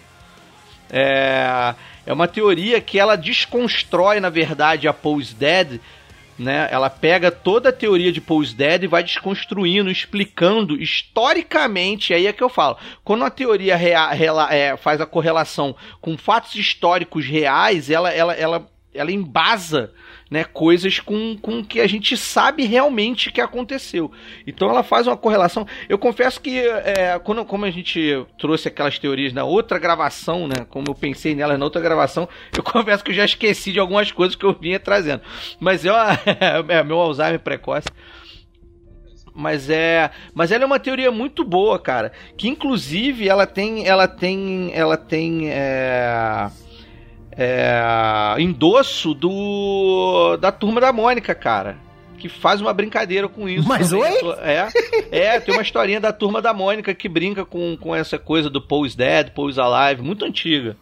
É, é uma teoria que ela desconstrói, na verdade, a Paul's Dead né? Ela pega toda a teoria de Paul's Dead e vai desconstruindo, explicando historicamente. Aí é que eu falo. Quando a teoria rea, é, faz a correlação com fatos históricos reais, ela, ela, ela, ela embasa né, coisas com, com que a gente sabe realmente que aconteceu. Então ela faz uma correlação. Eu confesso que é, quando como a gente trouxe aquelas teorias na outra gravação, né, como eu pensei nelas na outra gravação, eu *laughs* confesso que eu já esqueci de algumas coisas que eu vinha trazendo. Mas eu, *laughs* é meu Alzheimer precoce mas é, mas ela é uma teoria muito boa, cara, que inclusive ela tem, ela tem, ela tem é é, endosso do da turma da Mônica, cara. Que faz uma brincadeira com isso. Mas também. oi? É, é, tem uma historinha da turma da Mônica que brinca com, com essa coisa do Paul's Dead, Paul's Alive, muito antiga.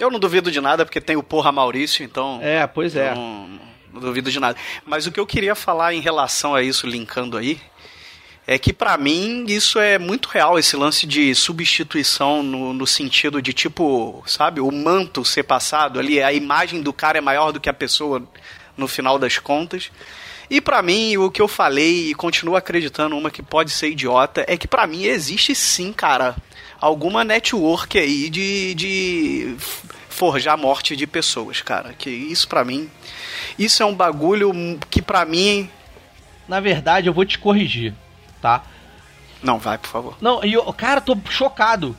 Eu não duvido de nada, porque tem o Porra Maurício, então. É, pois é. Não, não duvido de nada. Mas o que eu queria falar em relação a isso, linkando aí, é que para mim isso é muito real, esse lance de substituição no, no, sentido de tipo, sabe, o manto ser passado ali, a imagem do cara é maior do que a pessoa no final das contas. E para mim, o que eu falei e continuo acreditando uma que pode ser idiota é que para mim existe sim, cara, alguma network aí de, de forjar morte de pessoas, cara. Que isso para mim, isso é um bagulho que para mim na verdade, eu vou te corrigir tá? Não, vai, por favor. Não, e eu, cara, tô chocado.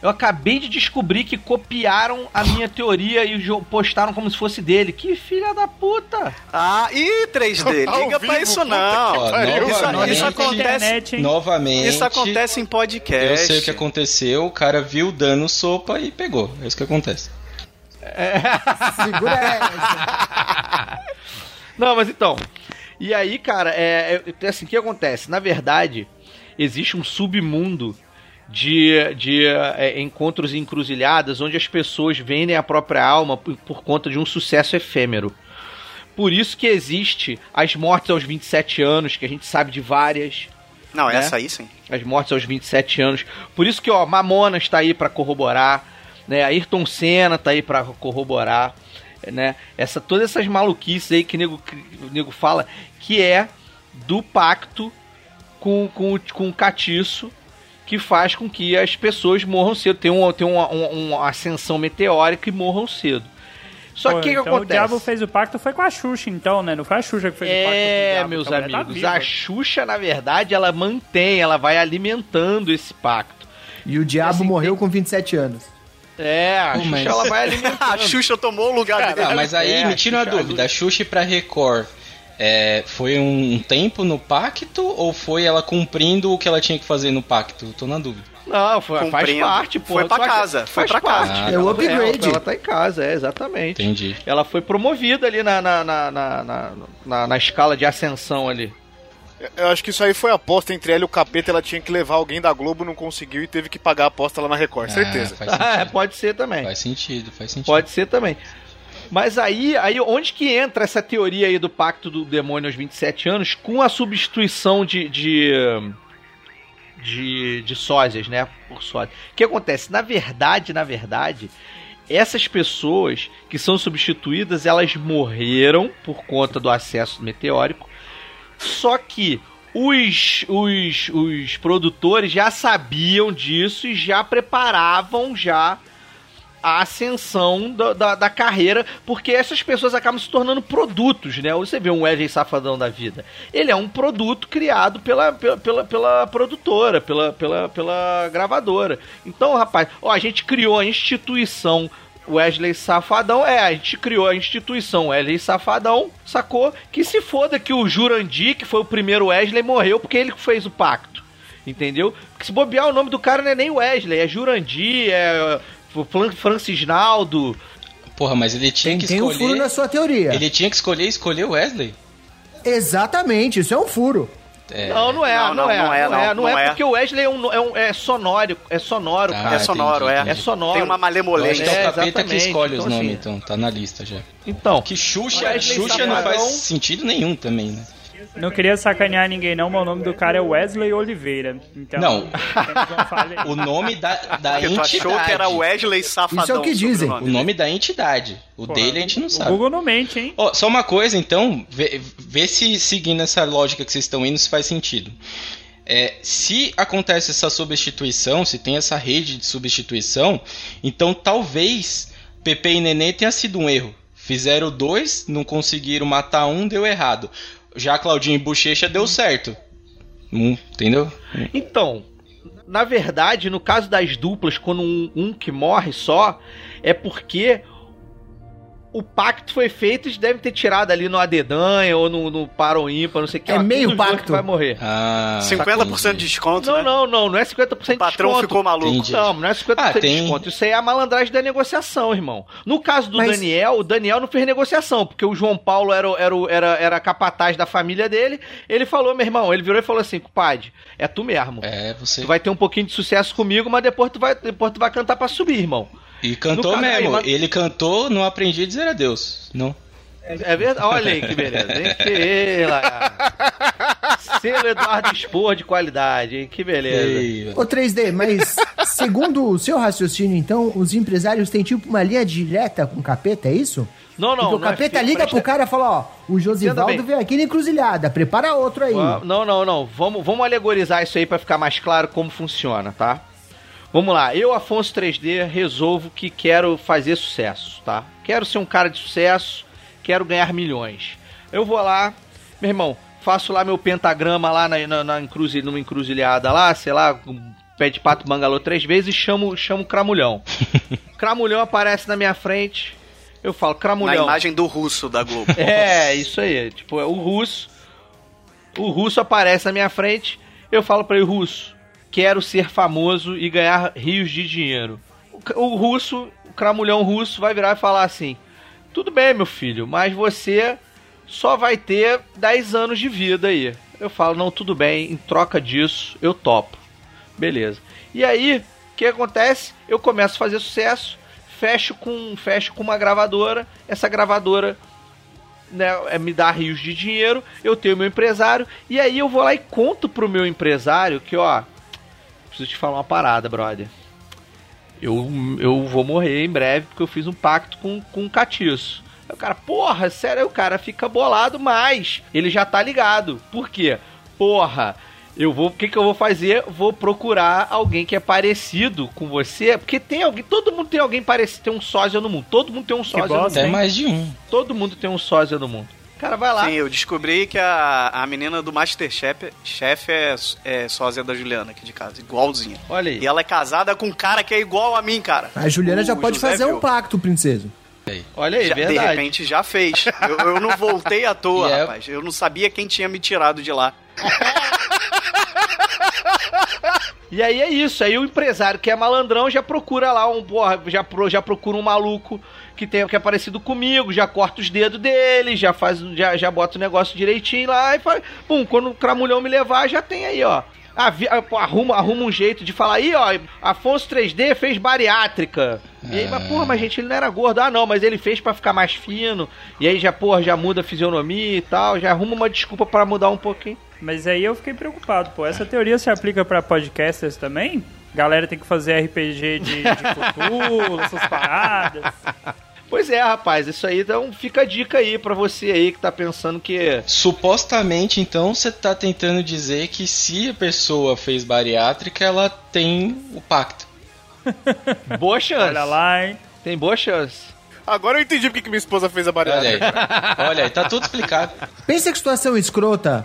Eu acabei de descobrir que copiaram a minha teoria e postaram como se fosse dele. Que filha da puta! Ah, ih, 3D, Ao liga pra isso não. Ó, Isso, acontece. Internet, novamente. Isso acontece em podcast. Eu sei o que aconteceu, o cara viu dando sopa e pegou. É isso que acontece. Segura essa. *laughs* Não, mas então. E aí, cara, é, é assim, o que acontece? Na verdade, existe um submundo de, de é, encontros e encruzilhadas onde as pessoas vendem a própria alma por, por conta de um sucesso efêmero. Por isso que existe as mortes aos 27 anos, que a gente sabe de várias. Não, né? essa aí sim. As mortes aos 27 anos. Por isso que, ó, Mamonas tá aí pra corroborar, né? Ayrton Senna tá aí pra corroborar, né? Essa, todas essas maluquices aí que o nego, que o nego fala, que é do pacto com, com, o- com o catiço que faz com que as pessoas morram cedo. Tem, um, tem uma, uma, uma ascensão meteórica e morram cedo. Só Pô, que o que então o acontece? diabo fez o pacto foi com a Xuxa, então, né? Não foi a Xuxa que fez o pacto com o É, meus então tá amigos, a Xuxa, na verdade, ela mantém, ela vai alimentando esse pacto. E o diabo Assim, morreu com 27 anos. É, a Pô, Xuxa mas- ela vai *laughs* a Xuxa tomou o lugar dele. Ah, mas aí é, me tira uma dúvida. A Xuxa pra Record é, foi um tempo no pacto ou foi ela cumprindo o que ela tinha que fazer no pacto? Tô na dúvida. Não, foi, faz parte, pô. Foi pra casa, foi pra parte. casa. É o Ela- upgrade. Ela, ela tá em casa, é, exatamente. Entendi. Ela foi promovida ali na, na, na, na, na, na- na escala de ascensão ali. Eu acho que isso aí foi aposta entre ela e o capeta. Ela tinha que levar alguém da Globo, não conseguiu e teve que pagar a aposta lá na Record, certeza. Ah, É, pode ser também. Faz sentido, faz sentido. Pode ser também. Mas aí, aí onde que entra essa teoria aí do pacto do demônio aos 27 anos com a substituição de de, de, de sósias, né? Por sósias. O que acontece? Na verdade, na verdade, essas pessoas que são substituídas, elas morreram por conta do acesso meteórico. Só que os, os, os produtores já sabiam disso e já preparavam já a ascensão da, da, da carreira, porque essas pessoas acabam se tornando produtos, né? Você vê um Wesley Safadão da vida. Ele é um produto criado pela, pela, pela, pela produtora, pela, pela, pela gravadora. Então, rapaz, ó, a gente criou a instituição Wesley Safadão. É, a gente criou a instituição Wesley Safadão, sacou? Que se foda que o Jurandir, que foi o primeiro Wesley, morreu porque ele fez o pacto. Entendeu? Porque se bobear o nome do cara não é nem Wesley, é Jurandir, é Fran- Francisnaldo. Porra, mas ele tinha Tem, que tem um escolher. furo na sua teoria. Ele tinha que escolher escolher o Wesley. Exatamente, isso é um furo. É. Não, não é, Não, não, não, é, não é, não é, não, não não é, é. porque o Wesley é, um, é, um- é sonoro, é sonoro, Ah, cara. é sonoro, entendi, é. entendi. É sonoro. Tem uma malemolência. é o É, capeta que exatamente, escolhe os então, nomes, assim. então, tá na lista já. Então, Que Xuxa, Xuxa não faz sentido nenhum também, né? Não queria sacanear ninguém não, mas o nome do cara é Wesley Oliveira. Então, Não. *laughs* O nome da, da Porque tu achou que era entidade. Wesley Safadão. Isso é o que dizem. O nome da entidade. O Pô, dele a gente não o sabe. Google não mente, hein? Ó, só uma coisa, então, vê, vê se seguindo essa lógica que vocês estão indo, se faz sentido. É, se acontece essa substituição, se tem essa rede de substituição, então talvez Pepe e Nenê tenha sido um erro. Fizeram dois, não conseguiram matar um, deu errado. Já Claudinho e Bochecha deu certo. Um, entendeu? Então, na verdade, no caso das duplas, quando um, um que morre só, é porque o pacto foi feito e eles devem ter tirado ali no adedanha ou no, no para ou ímpar, não sei o que. É meio pacto. que vai morrer. Ah, 50% de desconto, Não, né? não, não, não é 50% O patrão de desconto. ficou maluco. Entendi. Não, não é 50% Ah, de tem- desconto. Isso aí é a malandragem da negociação, irmão. No caso do Mas- Daniel, o Daniel não fez negociação, porque o João Paulo era, era, o- era, era capataz da família dele. Ele falou, meu irmão, ele virou e falou assim: compadre, é tu mesmo. É, você. Tu vai ter um pouquinho de sucesso comigo, mas depois tu vai, depois tu vai cantar pra subir, irmão. E cantou No mesmo. Ele cantou, não aprendi a dizer adeus. Não. É verdade. Olha aí que beleza, hein? Que lá. Selo Eduardo Expor de qualidade, hein? Que beleza. Ei, Ô 3D, mas segundo o seu raciocínio, então, os empresários têm tipo uma linha direta com o capeta, é isso? Não, não. Porque o não é capeta fi- liga presta- pro cara e fala, ó, o Josivaldo veio aqui na encruzilhada, prepara outro aí. Não, não, não. Vamos, vamos alegorizar isso aí pra ficar mais claro como funciona, tá? Vamos lá. Eu, Afonso 3D, resolvo que quero fazer sucesso, tá? Quero ser um cara de sucesso, quero ganhar milhões. Eu vou lá, meu irmão, faço lá meu pentagrama lá na, na, na numa encruzilhada lá, sei lá, com pé de pato bangalô três vezes e chamo, chamo Cramulhão. *laughs* Cramulhão aparece na minha frente. Eu falo, Na Cramulhão. imagem do russo da Globo. *laughs* É, isso aí. Tipo, é o russo. O russo aparece na minha frente. Eu falo pra ele, russo, quero ser famoso e ganhar rios de dinheiro. O, o russo, o cramulhão russo, vai virar e falar assim: Tudo bem, meu filho, mas você só vai ter 10 anos de vida aí. Eu falo, não, tudo bem, em troca disso, eu topo. Beleza. E aí, o que acontece? Eu começo a fazer sucesso, fecho com, fecho com uma gravadora, essa gravadora né, é, me dá rios de dinheiro, eu tenho meu empresário, e aí eu vou lá e conto pro meu empresário que, ó, preciso te falar uma parada, brother. Eu, eu vou morrer em breve porque eu fiz um pacto com, com um catiço. Aí o cara, porra, sério, o cara fica bolado, mas ele já tá ligado. Por quê? Porra, eu vou. O que, que eu vou fazer? Vou procurar alguém que é parecido com você. Porque tem alguém. Todo mundo tem alguém parecido, tem um sósia no mundo. Todo mundo tem um sósia no mundo. Até hein? mais de um. Todo mundo tem um sósia no mundo. Cara vai lá. Sim, eu descobri que a, a menina do Masterchef chef é, é sósia da Juliana aqui de casa, igualzinha. Olha aí. E ela é casada com um cara que é igual a mim, cara. A Juliana O já pode José fazer um viu. pacto, princeso. Olha aí, Já- de verdade. repente já fez. Eu, eu não voltei à toa, *laughs* E é- rapaz. Eu não sabia quem tinha me tirado de lá. *laughs* E aí é isso. Aí o empresário que é malandrão já procura lá um, porra, já, pro- já procura um maluco que tem que é parecido comigo, já corta os dedos dele, já faz, já, já bota o negócio direitinho lá e faz. Pum, quando o cramulhão me levar, já tem aí, ó. Arruma, arruma um jeito de falar aí, ó. Afonso 3D fez bariátrica. E aí, mas porra, mas gente, ele não era gordo. Ah, não, mas ele fez pra ficar mais fino. E aí já, porra, já muda a fisionomia e tal. Já arruma uma desculpa pra mudar um pouquinho. Mas aí eu fiquei preocupado, pô. Essa teoria se aplica pra podcasters também? Galera tem que fazer RPG de, de *laughs* essas paradas. Pois é, rapaz, isso aí então fica a dica aí pra você aí que tá pensando que. Supostamente, então, você tá tentando dizer que se a pessoa fez bariátrica, ela tem o pacto. *laughs* Boa chance. Olha lá, hein? Tem boa chance. Agora eu entendi porque que minha esposa fez a Olha aí. bariátrica. Olha aí, tá tudo explicado. Pensa que situação escrota.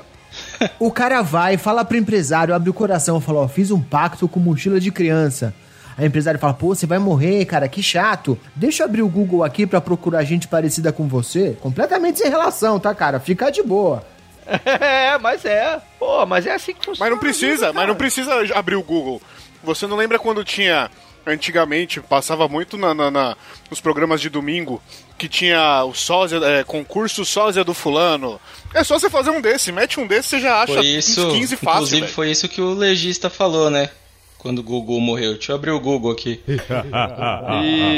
O cara vai, fala pro empresário, abre o coração, fala, ó, fiz um pacto com mochila de criança. Aí o empresário fala, pô, você vai morrer, cara, que chato. Deixa eu abrir o Google aqui pra procurar gente parecida com você. Completamente sem relação, tá, cara? Fica de boa. *laughs* É, mas é. Pô, mas é assim que funciona. Mas não precisa, cara. mas não precisa abrir o Google. Você não lembra quando tinha, antigamente, passava muito na, na- na- nos programas de domingo, que tinha o sósia, é, concurso sósia do fulano. É só você fazer um desse, mete um desse, você já acha Foi isso, uns 15 fácil, inclusive velho. foi isso que o legista falou, né? Quando o Google morreu. Deixa eu abrir o Google aqui. *laughs*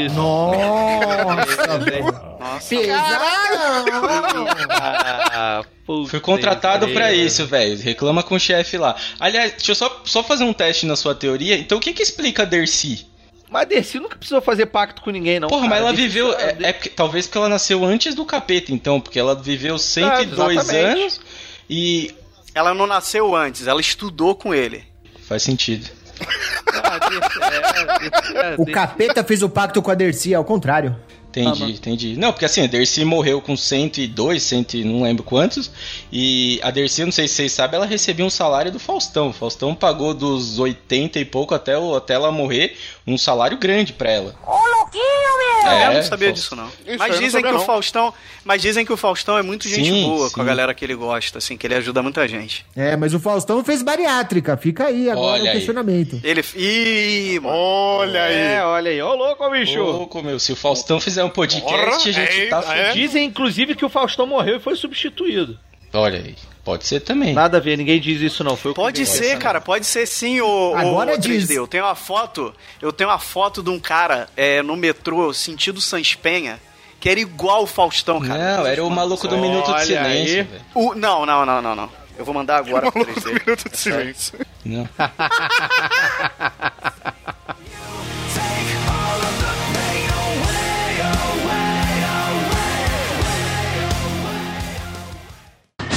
Isso. Nossa, velho. Nossa, Pesadão! Ah, Fui contratado pra ideia. isso, velho. Reclama com o chefe lá. Aliás, deixa eu só, só fazer um teste na sua teoria. Então, o que que explica a Dercy? Mas a Dercy nunca precisou fazer pacto com ninguém, não. Porra, cara. mas ela viveu. É, é porque- talvez porque ela nasceu antes do capeta, então. Porque ela viveu 102 exatamente. anos e. ela não nasceu antes, ela estudou com ele. Faz sentido. *laughs* Ah, é, é, O capeta fez o pacto com a Dercy, ao contrário. Entendi, entendi. Não, porque assim, a Dercy morreu com 102, 100, e não lembro quantos. E a Dercy, não sei se vocês sabem, ela recebia um salário do Faustão. O Faustão pagou dos 80 e pouco até, o- até ela morrer um salário grande pra ela. eu É, não sabia Faustão. disso, não. Isso eu mas não dizem sabia, que o não. Faustão. Mas dizem que o Faustão é muito gente Sim, boa com a sim. galera que ele gosta, assim, que ele ajuda muita gente. É, mas o Faustão fez bariátrica. Fica aí agora Olha o aí. questionamento. Ele. Ih, mano. Olha aí. É, olha aí. Ô, louco, bicho. Louco, meu. Se o Faustão fizer um podcast, Porra, a gente é, tá é. Dizem, inclusive, que o Faustão morreu e foi substituído. Olha aí. Pode ser também. Nada a ver, ninguém diz isso, não. Foi o que Pode ser, cara, pode ser sim, o, Agora o 3D. diz. Eu tenho uma foto, eu tenho uma foto de um cara é, no metrô, sentido Sans Penha, que era igual o Faustão, cara. Não, era o maluco do Minuto de Olha Silêncio. O- não, não, não, não, não. Eu vou mandar *laughs* agora pro Maluco do 3D. minuto de silêncio. Não. *laughs*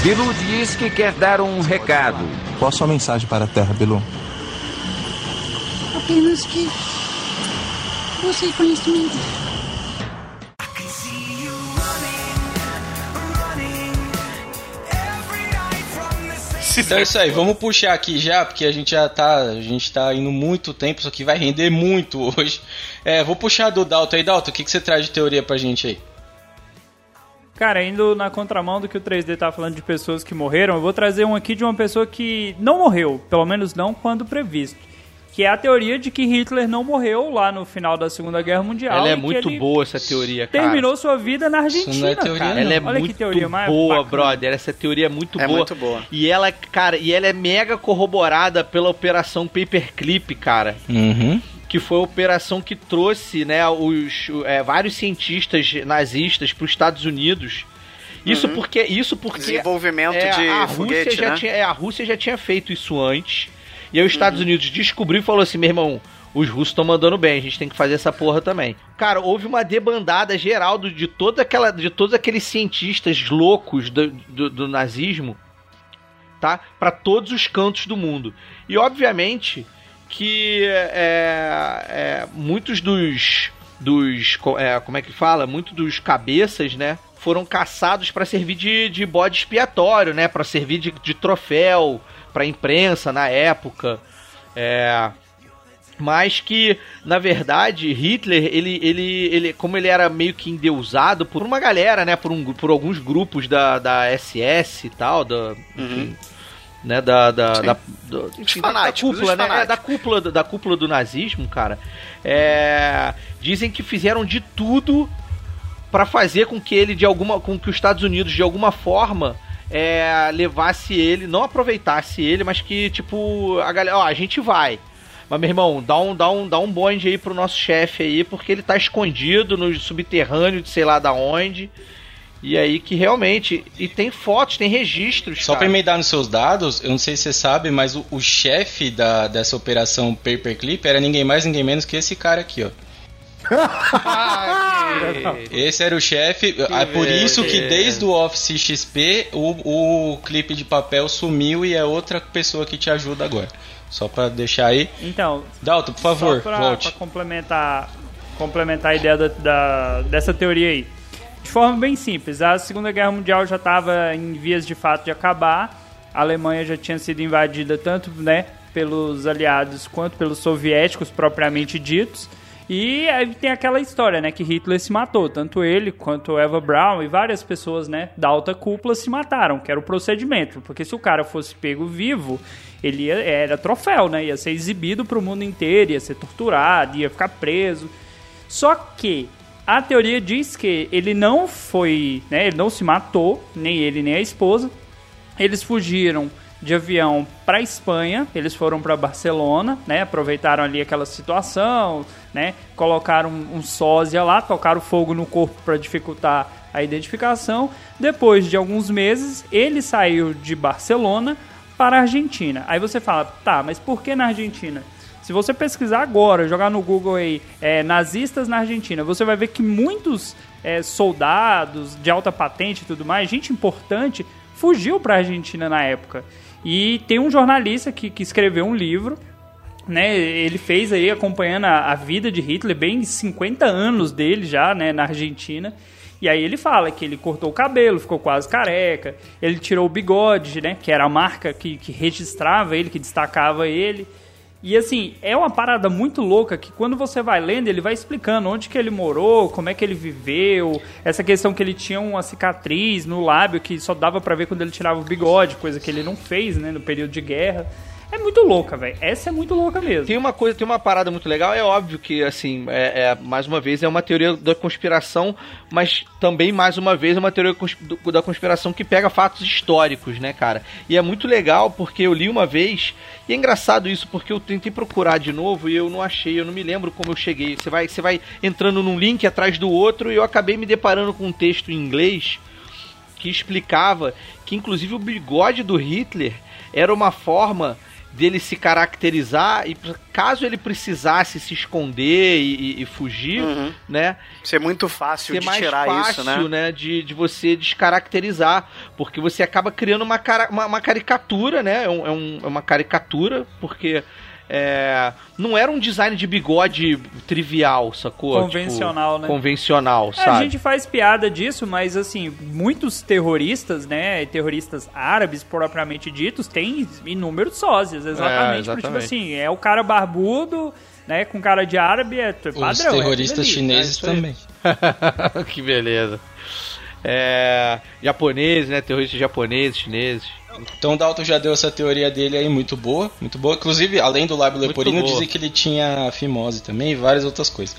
Bilu diz que quer dar um recado. Qual a sua mensagem para a Terra, Bilu? Apenas que busque conhecimento. Então é isso aí, vamos puxar aqui já, porque a gente já tá, a gente tá indo muito tempo, isso aqui vai render muito hoje. É, vou puxar do Dalton aí, Dalton, o que, que você traz de teoria pra gente aí? Cara, indo na contramão do que o 3D tá falando de pessoas que morreram, eu vou trazer um aqui de uma pessoa que não morreu, pelo menos não quando previsto. Que é a teoria de que Hitler não morreu lá no final da Segunda Guerra Mundial. Ela é muito ele boa essa teoria, cara. Terminou sua vida na Argentina, Isso não é teoria, cara. não. Ela é Olha muito que teoria mais boa, bacana. brother. Essa teoria é muito É boa. muito boa. E ela, cara, e ela é mega corroborada pela operação Paperclip, cara. Uhum. Que foi a operação que trouxe, né, os é, vários cientistas nazistas para os Estados Unidos. Isso porque, isso porque Desenvolvimento é, de a foguete, Rússia já né? tinha, é, a Rússia já tinha feito isso antes. E aí os Estados Unidos descobriu e falou assim, meu irmão, os russos estão mandando bem, a gente tem que fazer essa porra também. Cara, houve uma debandada geral do- de toda aquela, de todos aqueles cientistas loucos do, do- do nazismo, tá? Para todos os cantos do mundo. E obviamente que é, é, muitos dos dos é, como é que fala, muitos dos cabeças, né? Foram caçados para servir de, de bode expiatório, né? Para servir de, de troféu para imprensa na época. É, mas que na verdade Hitler ele, ele, ele como ele era meio que endeusado por uma galera né por, um, por alguns grupos da, da SS e tal da enfim, né da da, Sim. da, do- enfim, da- cúpula né É, da cúpula da cúpula do nazismo cara é, dizem que fizeram de tudo para fazer com que ele de alguma com que os Estados Unidos de alguma forma é, levasse ele, não aproveitasse ele, mas que tipo a galera, ó, a gente vai. Mas meu irmão, dá um dá um dá um bonde aí pro nosso chefe aí, porque ele tá escondido no subterrâneo de sei lá da onde. E aí que realmente e tem fotos, tem registros, Só cara. pra emendar nos seus dados, eu não sei se você sabe, mas o, o chefe da, dessa operação Paperclip era ninguém mais, ninguém menos que esse cara aqui, ó. Esse era o chefe. É por isso que desde o Office XP o, o clipe de papel sumiu e é outra pessoa que te ajuda agora. Só pra deixar aí. Então, Dalton, por favor, Só pra, volte. pra complementar, complementar a ideia da, da- dessa teoria aí. De forma bem simples, a Segunda Guerra Mundial já estava em vias de fato de acabar. A Alemanha já tinha sido invadida tanto né, pelos aliados quanto pelos soviéticos propriamente ditos. E aí tem aquela história, né, que Hitler se matou, tanto ele quanto Eva Braun e várias pessoas, né, da alta cúpula se mataram, que era o procedimento, porque se o cara fosse pego vivo, ele ia- era troféu, né, ia ser exibido para o mundo inteiro, ia ser torturado, ia ficar preso. Só que a teoria diz que ele não foi, né, ele não se matou, nem ele nem a esposa. Eles fugiram de avião para Espanha, eles foram para Barcelona, né? Aproveitaram ali aquela situação, né? Colocaram um, sósia lá, tocaram fogo no corpo para dificultar a identificação. Depois de alguns meses, ele saiu de Barcelona para a Argentina. Aí você fala, tá, mas por que na Argentina? Se você pesquisar agora, jogar no Google aí, é, nazistas na Argentina, você vai ver que muitos é, soldados de alta patente e tudo mais, gente importante, fugiu para a Argentina na época. E tem um jornalista que, que escreveu um livro, né? Ele fez aí acompanhando a, a vida de Hitler, bem 50 anos dele já, né, na Argentina. E aí ele fala que ele cortou o cabelo, ficou quase careca, ele tirou o bigode, né, que era a marca que, que registrava ele, que destacava ele. E assim, é uma parada muito louca que quando você vai lendo, ele vai explicando onde que ele morou, como é que ele viveu, essa questão que ele tinha uma cicatriz no lábio que só dava pra ver quando ele tirava o bigode, coisa que ele não fez, né, no período de guerra. É muito louca, velho. Essa é muito louca mesmo. Tem uma coisa, tem uma parada muito legal. É óbvio que, assim, é, é, mais uma vez, é uma teoria da conspiração, mas também, mais uma vez, é uma teoria da conspiração que pega fatos históricos, né, cara? E é muito legal porque eu li uma vez, e é engraçado isso, porque eu tentei procurar de novo e eu não achei, eu não me lembro como eu cheguei. Você vai, você vai entrando num link atrás do outro e eu acabei me deparando com um texto em inglês que explicava que inclusive o bigode do Hitler era uma forma dele se caracterizar e caso ele precisasse se esconder e, e- fugir, Uhum. né? Ser muito fácil Ser de mais tirar fácil, isso, né? De, de você descaracterizar, porque você acaba criando uma, cara, uma, uma caricatura, né? É, um- é um- é uma caricatura, porque é, não era um design de bigode trivial, sacou? Convencional, tipo, né? Convencional, É, sabe? A gente faz piada disso, mas assim, muitos terroristas, né, terroristas árabes propriamente ditos, têm inúmeros sósias, exatamente. Porque, tipo exatamente. assim, é o cara barbudo, né, com cara de árabe, é padrão. Os é terroristas chineses é isso aí. também. *laughs* que beleza. É, japoneses, né? Terroristas japoneses, chineses. Então o Dalton já deu essa teoria dele aí muito boa, muito boa. Inclusive, além do lábio Muito leporino, boa. dizem que ele tinha fimose também e várias outras coisas,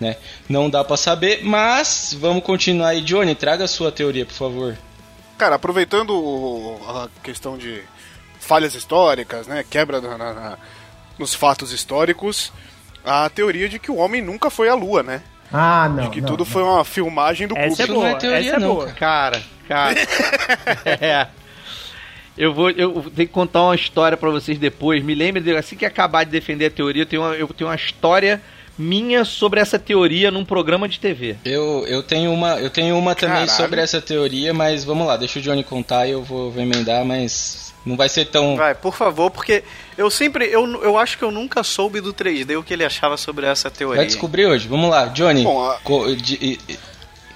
né? Não dá pra saber, mas vamos continuar aí. Johnny, traga a sua teoria, por favor. Cara, aproveitando o- a questão de falhas históricas, né, quebra na- na- na- nos fatos históricos, a teoria de que o homem nunca foi à Lua, né? Ah, não. De que não, tudo não. foi uma filmagem do Essa é Kubrick. não é boa, teoria, essa é não, boa. Cara, cara. *laughs* *laughs* é. Eu vou, eu tenho que contar uma história pra vocês depois. Me lembre, de- assim que acabar de defender a teoria, eu tenho uma, eu tenho uma história minha sobre essa teoria num programa de TV. Eu, eu tenho uma, eu tenho uma também Caralho. sobre essa teoria, mas vamos lá, deixa o Johnny contar e eu vou, vou emendar, mas não vai ser tão. Vai, por favor, porque eu sempre. Eu, eu acho que eu nunca soube do 3D o que ele achava sobre essa teoria. Vai descobrir hoje. Vamos lá, Johnny. Bom, a- co- de-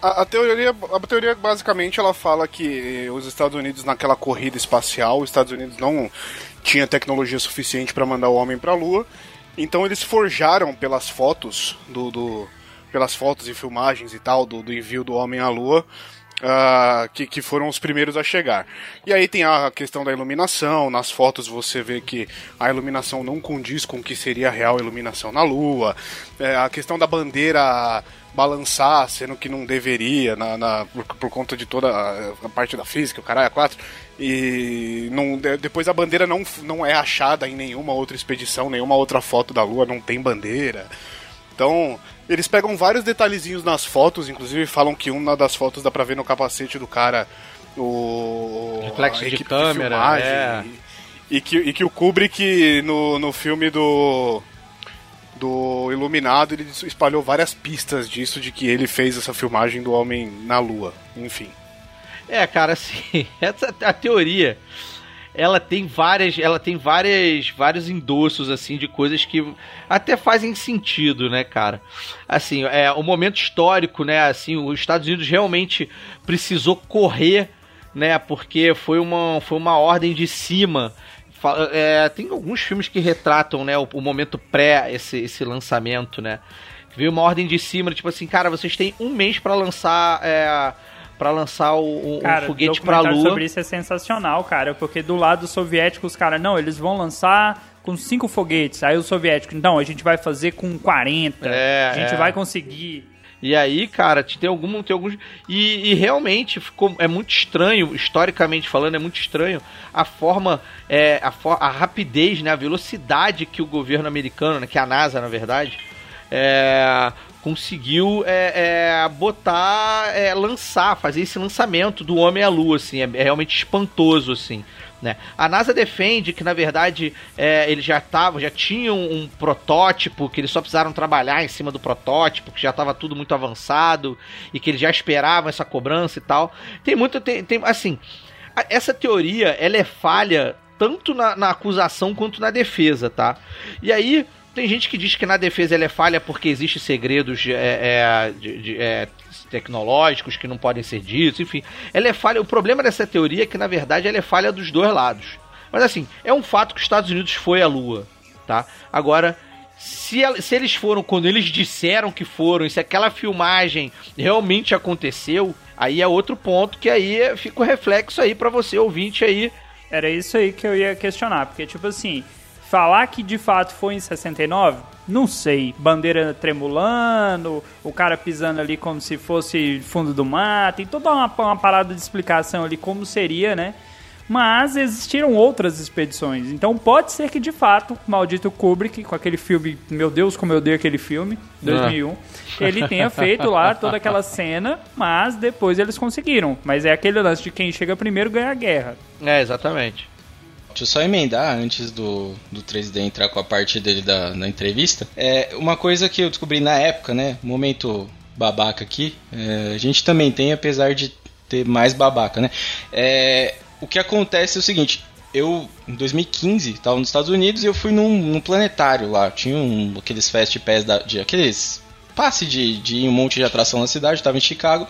A, a teoria, a teoria basicamente ela fala que os Estados Unidos naquela corrida espacial, os Estados Unidos não tinha tecnologia suficiente para mandar o homem para a Lua, então eles forjaram pelas fotos do, do- pelas fotos e filmagens e tal do, do envio do homem à Lua. Ah, que, que foram os primeiros a chegar. E aí tem a questão da iluminação. Nas fotos você vê que a iluminação não condiz com o que seria a real iluminação na Lua. É, a questão da bandeira balançar, sendo que não deveria, na, na- por, por conta de toda a, a parte da física, o caralho, a quatro. E não, de- depois a bandeira não, não é achada em nenhuma outra expedição, nenhuma outra foto da Lua não tem bandeira. Então, eles pegam vários detalhezinhos nas fotos, inclusive falam que uma das fotos dá pra ver no capacete do cara o Reflexo de câmera, filmagem, é. e, e que, e que o Kubrick no, no filme do do Iluminado ele espalhou várias pistas disso de que ele fez essa filmagem do homem na Lua, enfim. É, cara, assim, *laughs* essa a teoria ela tem várias, ela tem várias, vários endossos assim de coisas que até fazem sentido, né, cara? Assim, é o momento histórico, né? Assim, os Estados Unidos realmente precisou correr, né? Porque foi uma, foi uma ordem de cima. É, tem alguns filmes que retratam, né, o, o momento pré esse, esse lançamento, né? Veio uma ordem de cima, tipo assim, cara, vocês têm um mês pra lançar, é, para lançar o, Cara, foguete pra documentário Lua. sobre isso é sensacional, cara, porque do lado soviético os caras, não, eles vão lançar com cinco foguetes, aí o soviético, não, a gente vai fazer com 40, É, a gente é. vai conseguir. E aí, cara, tem algum, tem alguns e, e realmente ficou é muito estranho, historicamente falando, é muito estranho a forma, é, a, for- a rapidez, né, a velocidade que o governo americano, né, que a NASA, na verdade, é, conseguiu é, é, botar, é, lançar, fazer esse lançamento do homem à Lua, assim, é, é realmente espantoso, assim. Né? A NASA defende que na verdade é, eles já estavam, já tinham um protótipo, que eles só precisaram trabalhar em cima do protótipo, que já estava tudo muito avançado e que eles já esperavam essa cobrança e tal. Tem muito, tem, tem assim, a- essa teoria ela é falha tanto na, na acusação quanto na defesa, tá? E aí tem gente que diz que na defesa ela é falha porque existem segredos é, é, de- de- é, tecnológicos que não podem ser ditos, enfim. Ela é falha. O problema dessa teoria é que, na verdade, ela é falha dos dois lados. Mas assim, é um fato que os Estados Unidos foi à Lua, tá? Agora, se, se eles foram quando eles disseram que foram, e se aquela filmagem realmente aconteceu, aí é outro ponto que aí fica o reflexo aí pra você, ouvinte aí. Era isso aí que eu ia questionar, porque tipo assim, falar que de fato foi em 69, não sei. Bandeira tremulando, o cara pisando ali como se fosse fundo do mar, tem toda uma, uma parada de explicação ali como seria, né? Mas existiram outras expedições. Então pode ser que de fato, o maldito Kubrick, com aquele filme, meu Deus, como eu odeio aquele filme, 2001, ele tenha feito lá toda aquela cena, mas depois eles conseguiram. Mas é aquele lance de quem chega primeiro ganha a guerra. É, exatamente. Deixa eu só emendar antes do, do 3D entrar com a parte dele da, na entrevista. É uma coisa que eu descobri na época, né? Momento babaca aqui. é, a gente também tem, apesar de ter mais babaca, né? É, o que acontece é o seguinte: eu, em 2015, tava nos Estados Unidos e eu fui num, num planetário lá. Tinha um, aqueles Fast Pass da, de aqueles passe de, de um monte de atração na cidade, tava em Chicago.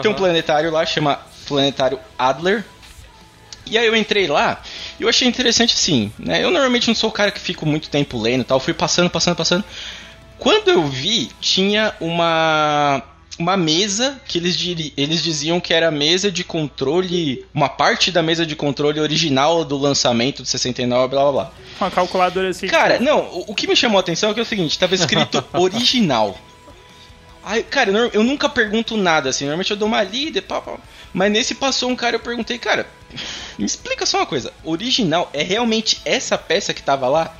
Tem um planetário lá, chama Planetário Adler. E aí eu entrei lá e eu achei interessante assim, né? Eu normalmente não sou o cara que fico muito tempo lendo e tal. Fui passando, passando, passando. Quando eu vi, tinha uma uma mesa que eles, diri- eles diziam que era a mesa de controle, uma parte da mesa de controle original do lançamento de 69, blá blá blá. Com a calculadora assim. Cara, não, o, o que me chamou a atenção é que é o seguinte, tava escrito *laughs* original. Aí, cara, eu, eu nunca pergunto nada, assim, normalmente eu dou uma lida e pá, pá. Mas nesse passou um cara, eu perguntei, cara, me explica só uma coisa, original é realmente essa peça que tava lá?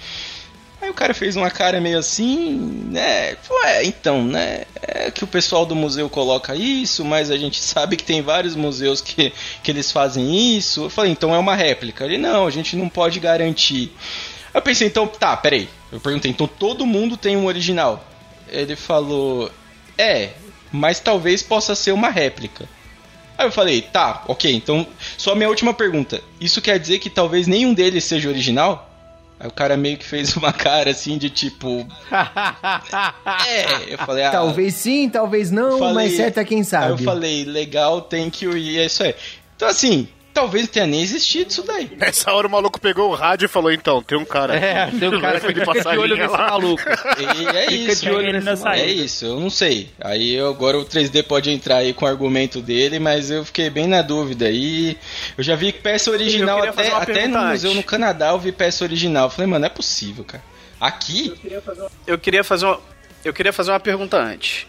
Aí o cara fez uma cara meio assim, né? Falou, é, então, né? É que o pessoal do museu coloca isso, mas a gente *laughs* sabe que tem vários museus que, que eles fazem isso. Eu falei, então é uma réplica. Ele, não, a gente não pode garantir. Eu pensei, então, tá, peraí. Eu perguntei, então todo mundo tem um original? Ele falou, é, mas talvez possa ser uma réplica. Aí eu falei, tá, ok, então, só minha última pergunta. Isso quer dizer que talvez nenhum deles seja original? Aí o cara meio que fez *laughs* uma cara assim de tipo. *laughs* É, eu falei, ah. Talvez sim, talvez não, falei- mas certo é quem Aí sabe. eu falei, legal, thank you, e é isso aí. Então assim, talvez não tenha nem existido isso daí. *laughs* Nessa hora o maluco pegou o rádio e falou, então, tem um cara aqui. É, tem um *laughs* cara que Foi de fica de olho nesse lá. maluco. E é Fica isso. de olho nesse nessa maluco. É isso, eu não sei. Aí eu- agora o 3D pode entrar aí com o argumento dele, mas eu fiquei bem na dúvida. aí eu já vi peça original queria até, fazer até no museu no Canadá, eu vi peça original. Eu falei, mano, não é possível, cara. Aqui? Eu queria fazer uma, eu queria fazer uma pergunta antes.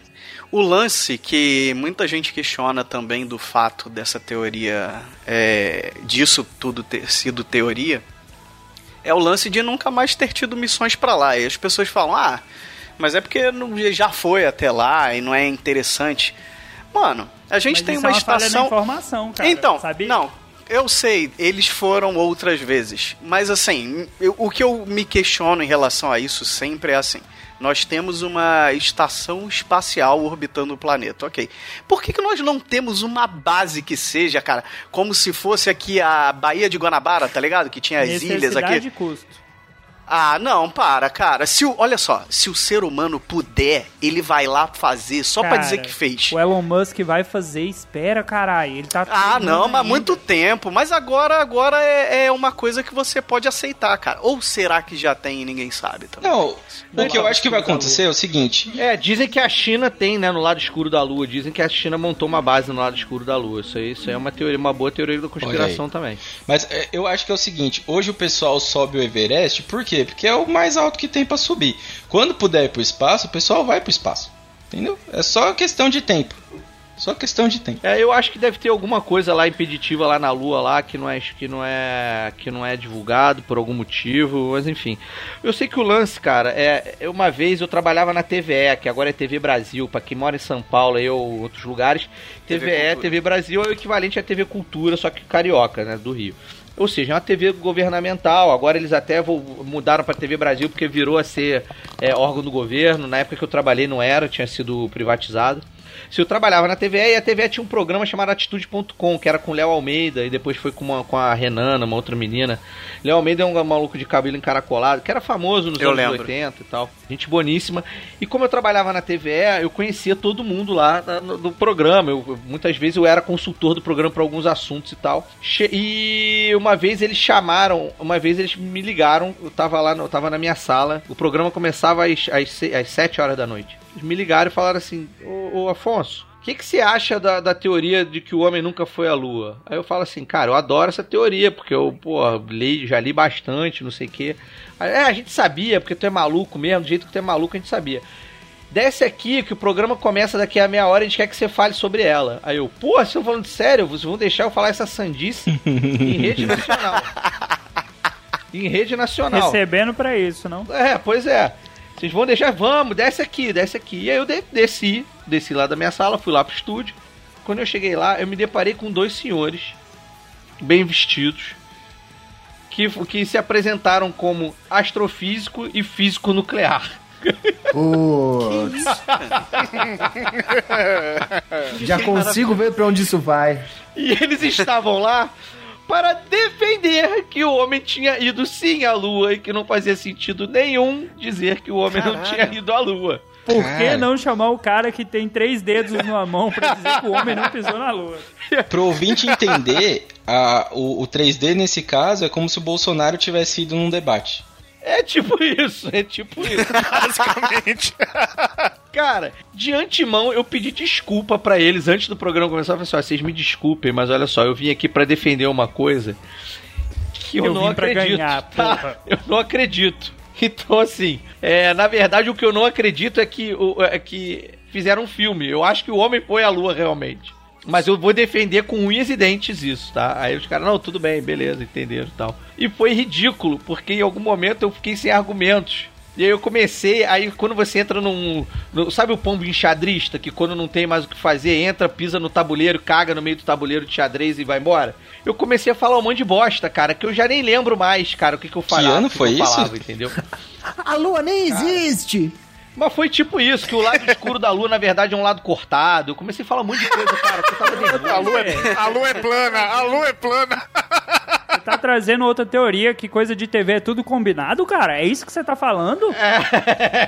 O lance que muita gente questiona também do fato dessa teoria, é, disso tudo ter sido teoria, é o lance de nunca mais ter tido missões pra lá. E as pessoas falam, ah, mas é porque não- já foi até lá e não é interessante. Mano, a gente Mas tem uma é uma estação. informação, cara. Então, sabia? não. Eu sei, eles foram outras vezes. Mas assim, eu- o que eu me questiono em relação a isso sempre é assim. Nós temos uma estação espacial orbitando o planeta, ok. Por que, que nós não temos uma base que seja, cara, como se fosse aqui a Baía de Guanabara, tá ligado? Que tinha as ilhas aqui. e custo. Ah, não, para, cara. Se o, olha só, se o ser humano puder, ele vai lá fazer só pra Cara, dizer que fez. O Elon Musk vai fazer, espera, caralho. Ele tá. Ah, não, mas ainda. muito tempo. Mas agora, agora é, é uma coisa que você pode aceitar, cara. Ou será que já tem e ninguém sabe também? Não, o que eu acho que vai acontecer é o seguinte. É, dizem que a China tem, né, no lado escuro da Lua. Dizem que a China montou uma base no lado escuro da Lua. Isso aí, isso aí é uma teoria, uma boa teoria da conspiração também. Mas é, eu acho que é o seguinte, hoje o pessoal sobe o Everest, por quê? Porque é o mais alto que tem pra subir. Quando puder ir pro espaço, o pessoal vai pro espaço. Entendeu? É só questão de tempo. Só questão de tempo. É, eu acho que deve ter alguma coisa lá impeditiva lá na Lua lá que não é que não é que não é divulgado por algum motivo, mas enfim. Eu sei que o lance, cara, é, uma vez eu trabalhava na TVE, que agora é TV Brasil, pra quem mora em São Paulo aí ou outros lugares, TV TVE, Cultura. TV Brasil é o equivalente à TV Cultura, só que carioca, né, do Rio. Ou seja, é uma TV governamental. Agora eles até mudaram para TV Brasil porque virou a ser é, órgão do governo. Na época que eu trabalhei não era, tinha sido privatizado. Se eu trabalhava na TVE e a TVE tinha um programa chamado Atitude.com, que era com o Léo Almeida e depois foi com, uma, com a Renana, uma outra menina. Léo Almeida é um maluco de cabelo encaracolado, que era famoso nos Eu anos lembro. 80 e tal. Gente boníssima. E como eu trabalhava na TVE, eu conhecia todo mundo lá do programa. Eu, muitas vezes eu era consultor do programa para alguns assuntos e tal. E uma vez eles chamaram, uma vez eles me ligaram, eu tava lá, eu tava na minha sala, o programa começava às, às, às 7 horas da noite. Eles me ligaram e falaram assim: Ô, ô Afonso, o que, que você acha da, da teoria de que o homem nunca foi à lua? Aí eu falo assim, cara, eu adoro essa teoria, porque eu, pô, li, já li bastante, não sei o quê. Aí, é, a gente sabia, porque tu é maluco mesmo, do jeito que tu é maluco, a gente sabia. Desce aqui que o programa começa daqui a meia hora e a gente quer que você fale sobre ela. Aí eu, pô, vocês estão falando sério? Vocês vão deixar eu falar essa sandice em *laughs* rede nacional. em rede nacional. Recebendo pra isso, não? É, pois é. Vocês vão deixar, vamos, desce aqui, desce aqui. E aí eu de- desci, desci lá da minha sala, fui lá pro estúdio. Quando eu cheguei lá, eu me deparei com dois senhores, bem vestidos, que, que se apresentaram como astrofísico e físico nuclear. Putz. Já consigo ver pra onde isso vai. E eles estavam lá para defender que o homem tinha ido sim à lua e que não fazia sentido nenhum dizer que o homem não tinha ido à lua. Por que não chamar o cara que tem três dedos numa mão pra dizer que o homem não pisou na lua? Pro ouvinte entender, a, o, o 3D nesse caso é como se o Bolsonaro tivesse ido num debate. É tipo isso, é tipo isso. *laughs* Basicamente. Cara, de antemão eu pedi desculpa pra eles antes do programa começar. Eu falei assim: ó, vocês me desculpem, mas olha só, eu vim aqui pra defender uma coisa eu, Eu não acredito. ganhar, *laughs* tá? Eu não acredito. Então, assim, é, na verdade, o que eu não acredito é que, é que fizeram um filme. Eu acho que o homem foi à lua realmente. Mas eu vou defender com unhas e dentes isso, tá? Aí os caras, não, tudo bem, beleza, entenderam e tal. E foi ridículo, porque em algum momento eu fiquei sem argumentos. E aí eu comecei, aí quando você entra num. no- sabe o pombo enxadrista, que quando não tem mais o que fazer, entra, pisa no tabuleiro, caga no meio do tabuleiro de xadrez e vai embora? Eu comecei a falar um monte de bosta, cara, que eu já nem lembro mais, cara, o que, que eu falava. ano que foi eu isso? falava, entendeu? *laughs* A lua nem existe! Mas foi tipo isso, que o lado escuro da lua, na verdade, é um lado cortado. Eu comecei a falar um monte de coisa, cara, que eu tava nervoso. *laughs* A lua, é, a lua é plana, a lua é plana. *laughs* Você tá trazendo outra teoria que coisa de TV é tudo combinado, cara? É isso que você tá falando? *laughs*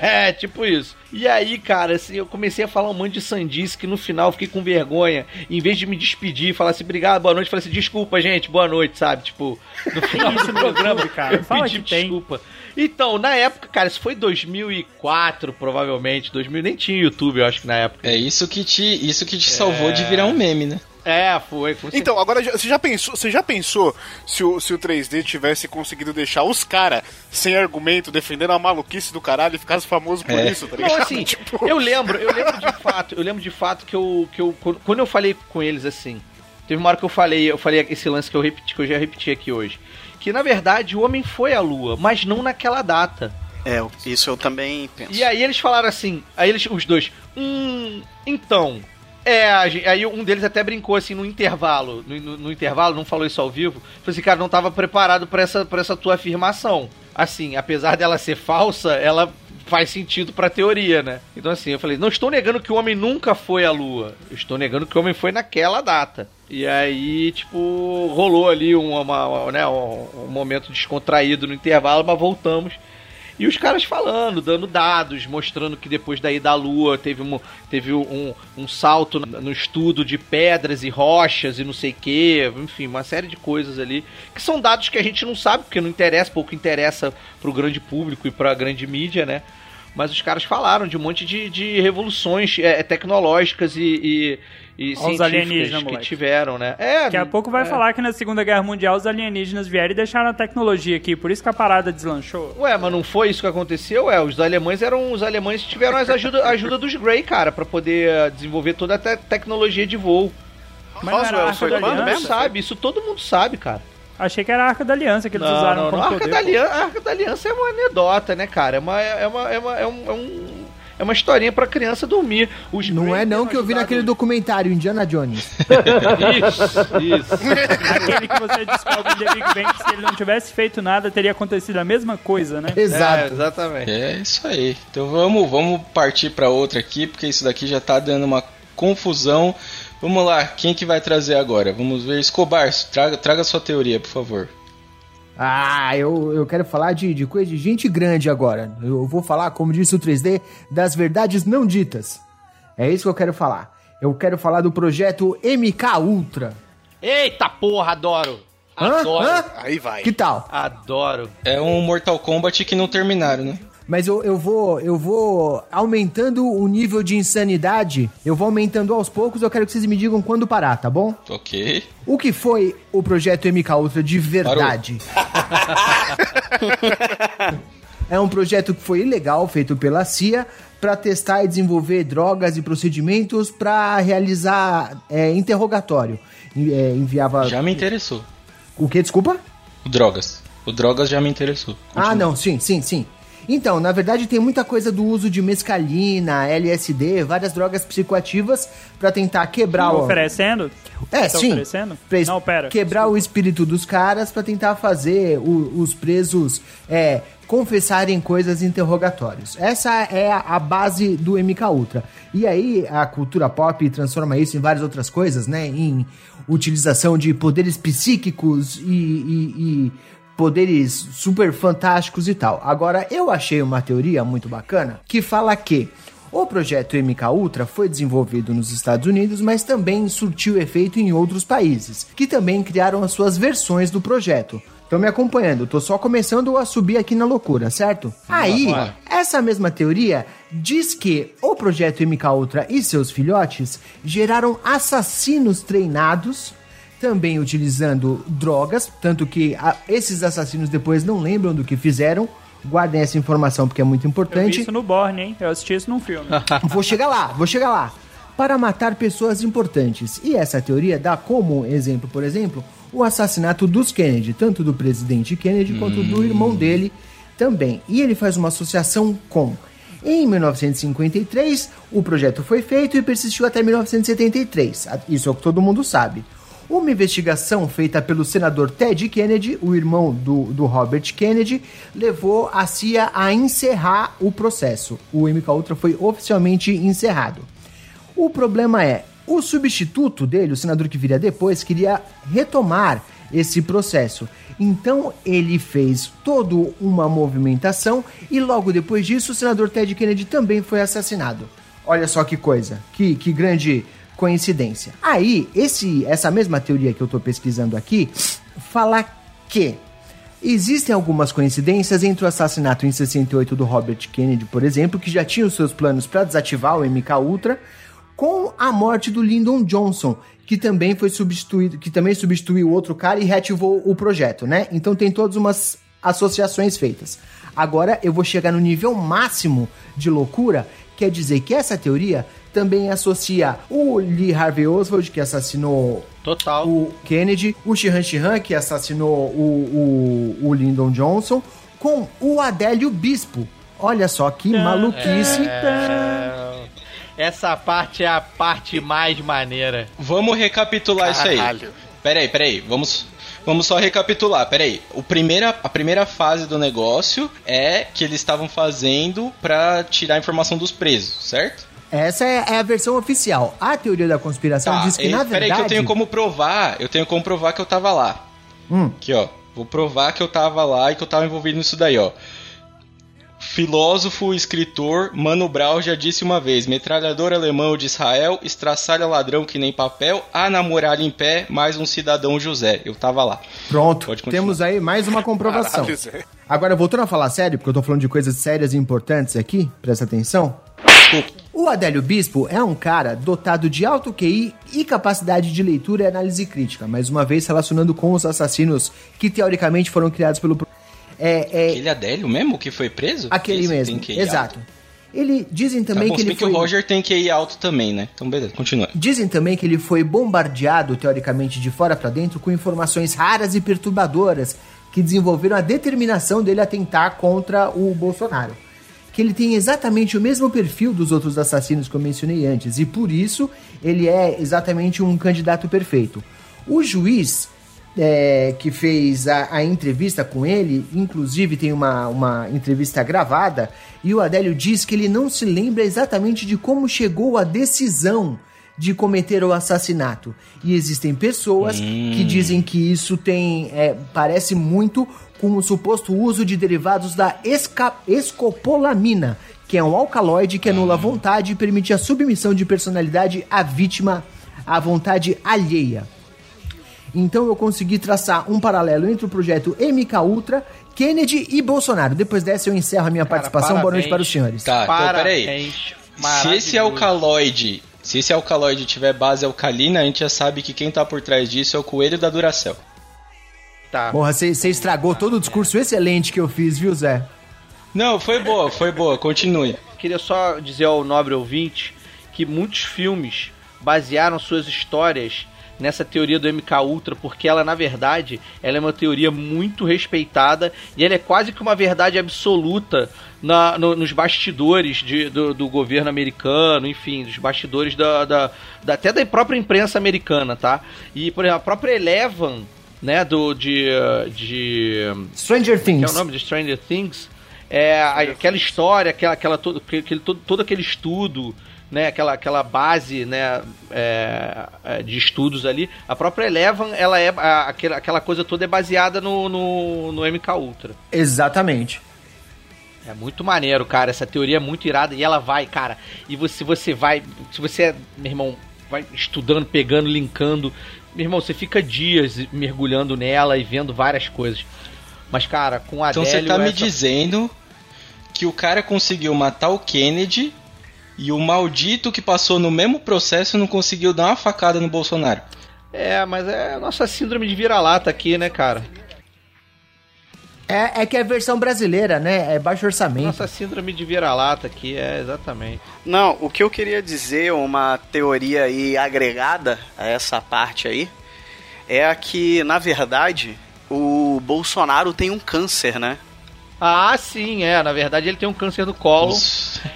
É, tipo isso. E aí, cara, assim, eu comecei a falar um monte de sandice que no final eu fiquei com vergonha. Em vez de me despedir e falar assim, obrigado, boa noite, eu falei assim, desculpa, gente, boa noite, sabe? Tipo, no *laughs* final do programa, YouTube, cara? eu Fala pedi que tem. desculpa. Então, na época, cara, isso foi 2004, provavelmente. 2000, nem tinha YouTube, eu acho que na época. É isso que te, isso que te salvou de virar um meme, né? É, foi. Então, agora você já pensou, você já pensou se o, se o 3D tivesse conseguido deixar os caras sem argumento defendendo a maluquice do caralho e ficasse famoso por É. isso, tá ligado? Não, assim, *laughs* Tipo, eu lembro, eu lembro de fato, eu lembro de fato que eu, que eu quando eu falei com eles assim, teve uma hora que eu falei, eu falei esse lance que eu repeti, que eu já repeti aqui hoje, que na verdade o homem foi à lua, mas não naquela data. É, isso eu também penso. E aí eles falaram assim, aí eles os dois, hum, então, é, aí um deles até brincou assim no intervalo, no, no- no intervalo, não falou isso ao vivo, falou assim, cara, não tava preparado pra essa, pra essa tua afirmação. Assim, apesar dela ser falsa, ela faz sentido pra teoria, né? Então assim, eu falei, não estou negando que o homem nunca foi à lua, eu estou negando que o homem foi naquela data. E aí, tipo, rolou ali um, uma- uma- né, um, um momento descontraído no intervalo, mas voltamos. E os caras falando, dando dados, mostrando que depois da ida à Lua teve, um, teve um, um salto no no estudo de pedras e rochas e não sei o que, enfim, uma série de coisas ali, que são dados que a gente não sabe, porque não interessa, pouco interessa pro grande público e pra grande mídia, né? Mas os caras falaram de um monte de, de revoluções é, tecnológicas e, e, e Olha os alienígenas, científicas que tiveram, né? É, Daqui a pouco vai é. falar que na Segunda Guerra Mundial os alienígenas vieram e deixaram a tecnologia aqui, por isso que a parada deslanchou. Ué, mas não foi isso que aconteceu? Ué, os alemães eram os alemães que tiveram as ajuda, a ajuda dos Grey, cara, pra poder eh, desenvolver toda a te- tecnologia de voo. Mas não era a Roswell Arca foi da quando mundo sabe, isso todo mundo sabe, cara. Achei que era a Arca da Aliança que eles Não, usaram não, como não. A Arca, poder. da. Aliança, a Arca da Aliança é uma anedota, né, cara? É uma, é uma, é uma, é um, é um- é uma historinha pra criança dormir. Os Não é não que eu vi naquele documentário Indiana Jones. *laughs* Isso, isso. Aquele que você descobre de Big Bang se ele não tivesse feito nada, teria acontecido a mesma coisa, né? É, Exato. exatamente. É isso aí. Então vamos, vamos partir para outra aqui, porque isso daqui já tá dando uma confusão. Vamos lá, quem que vai trazer agora? Vamos ver. Escobar, traga, traga sua teoria, por favor. Ah, eu, eu quero falar de, de coisa de gente grande agora. Eu vou falar, como disse o 3D, das verdades não ditas. É isso que eu quero falar. Eu quero falar do projeto MK Ultra. Eita porra, adoro. Hã? Adoro. Hã? Aí vai. Que tal? Adoro. É um Mortal Kombat que não terminaram, né? Mas eu, eu vou eu vou aumentando o nível de insanidade. Eu vou aumentando aos poucos. Eu quero que vocês me digam quando parar, tá bom? Ok. O que foi o projeto MK Ultra de verdade? *laughs* é um projeto que foi ilegal, feito pela CIA, para testar e desenvolver drogas e procedimentos para realizar é, interrogatório. É, enviava. Já me interessou. O que? Desculpa? O Drogas. O Drogas já me interessou. Ah, não, sim, sim, sim. Então, na verdade, tem muita coisa do uso de mescalina, LSD, várias drogas psicoativas para tentar quebrar o. Oferecendo? É, Tá sim. oferecendo? Pra Não, pera. Quebrar o espírito dos caras pra tentar fazer o- os presos é, confessarem coisas em interrogatórios. Essa é a, a base do MK Ultra. E aí a cultura pop transforma isso em várias outras coisas, né? Em utilização de poderes psíquicos e, e- e poderes super fantásticos e tal. Agora, eu achei uma teoria muito bacana que fala que o projeto MK Ultra foi desenvolvido nos Estados Unidos, mas também surtiu efeito em outros países, que também criaram as suas versões do projeto. Estão me acompanhando, tô só começando a subir aqui na loucura, certo? Aí, essa mesma teoria diz que o projeto MK Ultra e seus filhotes geraram assassinos treinados, também utilizando drogas, tanto que ah, esses assassinos depois não lembram do que fizeram. Guardem essa informação porque é muito Eu vi importante. isso no Borne, hein? Eu assisti isso num filme. *laughs* Vou chegar lá, vou chegar lá. Para matar pessoas importantes. E essa teoria dá como exemplo, por exemplo, o assassinato dos Kennedy, tanto do presidente Kennedy quanto do irmão dele também. E ele faz uma associação com. Em 1953, o projeto foi feito e persistiu até 1973. Isso é o que todo mundo sabe. Uma investigação feita pelo senador Ted Kennedy, o irmão do, do Robert Kennedy, levou a CIA a encerrar o processo. O MK Ultra foi oficialmente encerrado. O problema é, o substituto dele, o senador que viria depois, queria retomar esse processo. Então ele fez toda uma movimentação e logo depois disso o senador Ted Kennedy também foi assassinado. Olha só que coisa, que, que grande coincidência. Aí, esse, essa mesma teoria que eu tô pesquisando aqui fala que Existem algumas coincidências entre o assassinato em 68 do Robert Kennedy, por exemplo, que já tinha os seus planos para desativar o MK Ultra, com a morte do Lyndon Johnson, que também foi substituído, que também substituiu outro cara e reativou o projeto, né? Então tem todas umas associações feitas. Agora eu vou chegar no nível máximo de loucura, quer dizer que essa teoria também associa o Lee Harvey Oswald, que assassinou Total. o Kennedy, o Shihan Shihan, que assassinou o, o, o Lyndon Johnson, com o Adélio Bispo. Olha só que maluquice. É, Essa parte é a parte mais maneira. Vamos recapitular isso aí. Caralho. Peraí, peraí, vamos. Vamos só recapitular, peraí. O primeira, a primeira fase do negócio é que eles estavam fazendo pra tirar a informação dos presos, certo? Essa é, é a versão oficial. A teoria da conspiração diz que, e- na Tá, peraí verdade... que eu tenho como provar, eu tenho como provar que eu tava lá. Hum. Aqui, ó. Vou provar que eu tava lá e que eu tava envolvido nisso daí, ó. Filósofo e escritor Mano Brown já disse uma vez: metralhador alemão de Israel, estraçalha ladrão que nem papel, a namorar em pé, mais um cidadão José. Eu tava lá. Pronto, Pode continuar. temos aí mais uma comprovação. Agora, voltando a falar sério, porque eu tô falando de coisas sérias e importantes aqui, presta atenção. O Adélio Bispo é um cara dotado de alto QI e capacidade de leitura e análise crítica, mais uma vez relacionando com os assassinos que teoricamente foram criados pelo. É, é Aquele Adélio mesmo que foi preso? aquele Esse mesmo, exato. alto. Ele dizem Tá também bom, que ele bem que foi o Roger tem QI alto também, né? Então beleza, continua. Dizem também que ele foi bombardeado, teoricamente, de fora pra dentro com informações raras e perturbadoras que desenvolveram a determinação dele a tentar contra o Bolsonaro. Que ele tem exatamente o mesmo perfil dos outros assassinos que eu mencionei antes, e por isso ele é exatamente um candidato perfeito. O juiz é, que fez a, a entrevista com ele, inclusive tem uma, uma entrevista gravada, e o Adélio diz que ele não se lembra exatamente de como chegou à decisão de cometer o assassinato. E existem pessoas que dizem que isso tem é, parece muito com o suposto uso de derivados da esca- escopolamina, que é um alcaloide que anula a vontade e permite a submissão de personalidade à vítima à vontade alheia. Então eu consegui traçar um paralelo entre o projeto MK Ultra, Kennedy e Bolsonaro. Depois dessa eu encerro a minha Cara, participação. Boa noite parabéns. para os senhores. Tá, então peraí. Parabéns. Se esse alcaloide, se esse alcaloide tiver base alcalina, a gente já sabe que quem tá por trás disso é o coelho da Duracell. Tá. Porra, você estragou todo o discurso excelente que eu fiz, viu, Zé? Não, foi boa, foi boa, continue. Queria só dizer ao nobre ouvinte que muitos filmes basearam suas histórias nessa teoria do MK Ultra, porque ela, na verdade, ela é uma teoria muito respeitada e ela é quase que uma verdade absoluta na- no- nos bastidores de- do, do governo americano, enfim, dos bastidores da, da- da- até da própria imprensa americana, tá? E, por exemplo, a própria Eleven, né, do, de, de Stranger que é Things. o nome de Stranger Things, É, aquela história, aquela, aquela todo, aquele, todo, todo aquele estudo, né, aquela, aquela base né, é, é, de estudos ali. A própria Eleven, ela é a, aquela, aquela coisa toda é baseada no, no, no MK Ultra. Exatamente. É muito maneiro, cara. Essa teoria é muito irada e ela vai, cara. E você, você vai, se você, é, meu irmão, vai estudando, pegando, linkando, meu irmão, você fica dias mergulhando nela e vendo várias coisas. Mas, cara, com a Então você tá essa... me dizendo que o cara conseguiu matar o Kennedy e o maldito que passou no mesmo processo não conseguiu dar uma facada no Bolsonaro. É, mas é a nossa síndrome de vira-lata aqui, né, cara? É, é que é a versão brasileira, né? É baixo orçamento. Nossa síndrome de vira-lata aqui, é exatamente. Não, o que eu queria dizer, uma teoria aí agregada a essa parte aí, é que, na verdade, o Bolsonaro tem um câncer, né? Ah, sim, é. Na verdade, ele tem um câncer no colo.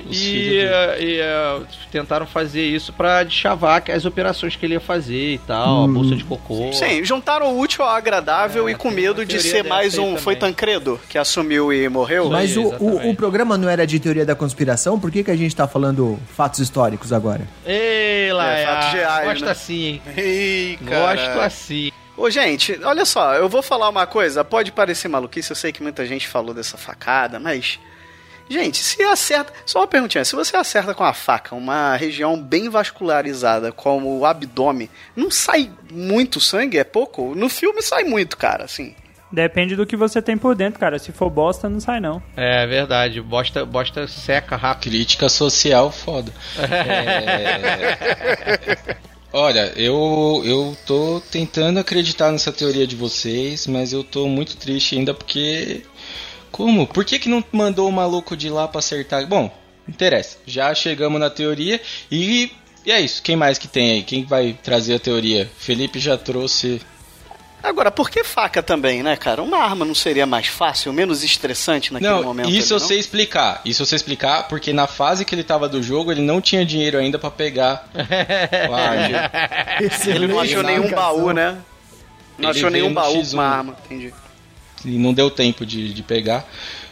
e, e uh, tentaram fazer isso para chavar as operações que ele ia fazer e tal, hum. a bolsa de cocô. Sim, juntaram o útil ao agradável é, e com medo de ser mais um. Foi Tancredo que assumiu e morreu? Mas o, o, o, programa não era de teoria da conspiração? Por que, que a gente tá falando fatos históricos agora? Ei, lá, é, fatos reais. Gosto né? assim, hein? Ei, Gosto assim. Ô, gente, olha só, eu vou falar uma coisa, pode parecer maluquice, eu sei que muita gente falou dessa facada, mas. Gente, se acerta. Só uma perguntinha: se você acerta com a faca uma região bem vascularizada, como o abdômen, não sai muito sangue? É pouco? No filme sai muito, cara, assim. Depende do que você tem por dentro, cara. Se for bosta, não sai não. É verdade. Bosta, bosta seca rápido. Crítica social foda. *laughs* é... Olha, eu, eu tô tentando acreditar nessa teoria de vocês, mas eu tô muito triste ainda porque. Como? Por que, que não mandou o maluco de lá pra acertar? Bom, interessa. Já chegamos na teoria e, e é isso. Quem mais que tem aí? Quem vai trazer a teoria? Felipe já trouxe Agora, por que faca também, né, cara? Uma arma não seria mais fácil, menos estressante naquele não, momento? Isso ali, eu sei explicar. Isso eu sei explicar porque na fase que ele tava do jogo, ele não tinha dinheiro ainda para pegar. *laughs* ele não achou nenhum baú, né? Não ele achou nenhum baú com uma arma, entendi. E não deu tempo de, de pegar.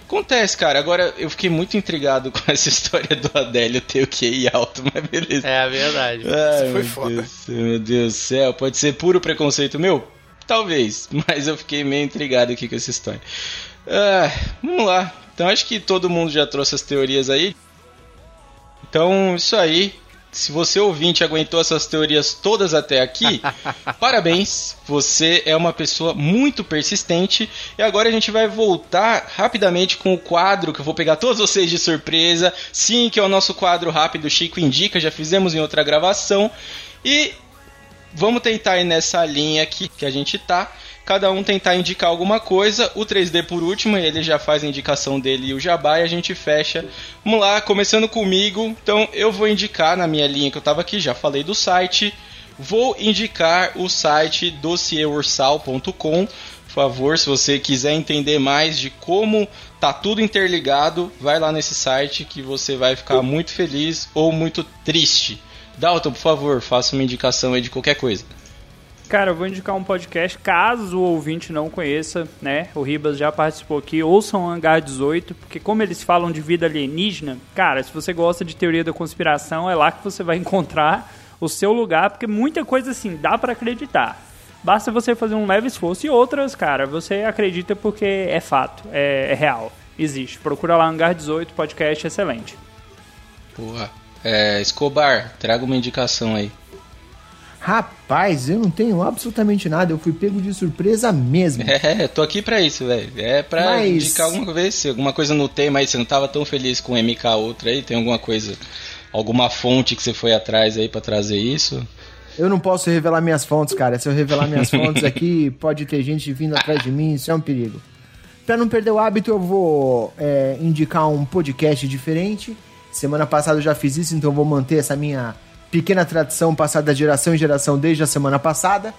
Acontece, cara. Agora, eu fiquei muito intrigado *laughs* com essa história do Adélio ter o QI alto, mas beleza. É, verdade. Ai, Isso foi foda. Deus, meu Deus do céu. Pode ser puro preconceito meu? Talvez, *laughs* mas eu fiquei meio intrigado aqui com essa história. Ah, vamos lá. Então acho que todo mundo já trouxe as teorias aí. Então, isso aí. Se você ouvinte aguentou essas teorias todas até aqui, *laughs* parabéns. Você é uma pessoa muito persistente. E agora a gente vai voltar rapidamente com o quadro que eu vou pegar todos vocês de surpresa. Sim, que é o nosso quadro rápido Chico Indica. Já fizemos em outra gravação. E vamos tentar ir nessa linha aqui que a gente tá. Cada um tentar indicar alguma coisa. O 3D por último, ele já faz a indicação dele e o Jabá e a gente fecha. Vamos lá, começando comigo. Então eu vou indicar na minha linha que eu tava aqui, já falei do site. Vou indicar o site dossieursal.com. Por favor, se você quiser entender mais de como tá tudo interligado, vai lá nesse site que você vai ficar muito feliz ou muito triste. Dalton, por favor, faça uma indicação aí de qualquer coisa. Cara, eu vou indicar um podcast, caso o ouvinte não conheça, né? O Ribas já participou aqui, ouçam o Hangar 18, porque como eles falam de vida alienígena, cara, se você gosta de teoria da conspiração, é lá que você vai *laughs* encontrar o seu lugar, porque muita coisa assim, dá para acreditar. Basta você fazer um leve esforço e outras, cara, você acredita porque é fato, é, é real, existe. Procura lá Hangar 18, podcast excelente. Boa. É, Escobar, traga uma indicação aí. Rapaz, eu não tenho absolutamente nada, eu fui pego de surpresa mesmo. *laughs* É, tô aqui pra isso, velho. É pra Mas... indicar alguma vez, alguma coisa no tema aí, você não tava tão feliz com MK Ultra aí, tem alguma coisa, alguma fonte que você foi atrás aí para trazer isso? Eu não posso revelar minhas fontes, cara. Se eu revelar minhas *laughs* fontes aqui, pode ter gente vindo atrás de mim, isso é um perigo. Pra não perder o hábito, eu vou é, indicar um podcast diferente Semana passada eu já fiz isso, então vou manter essa minha pequena tradição passada de geração em geração desde a semana passada.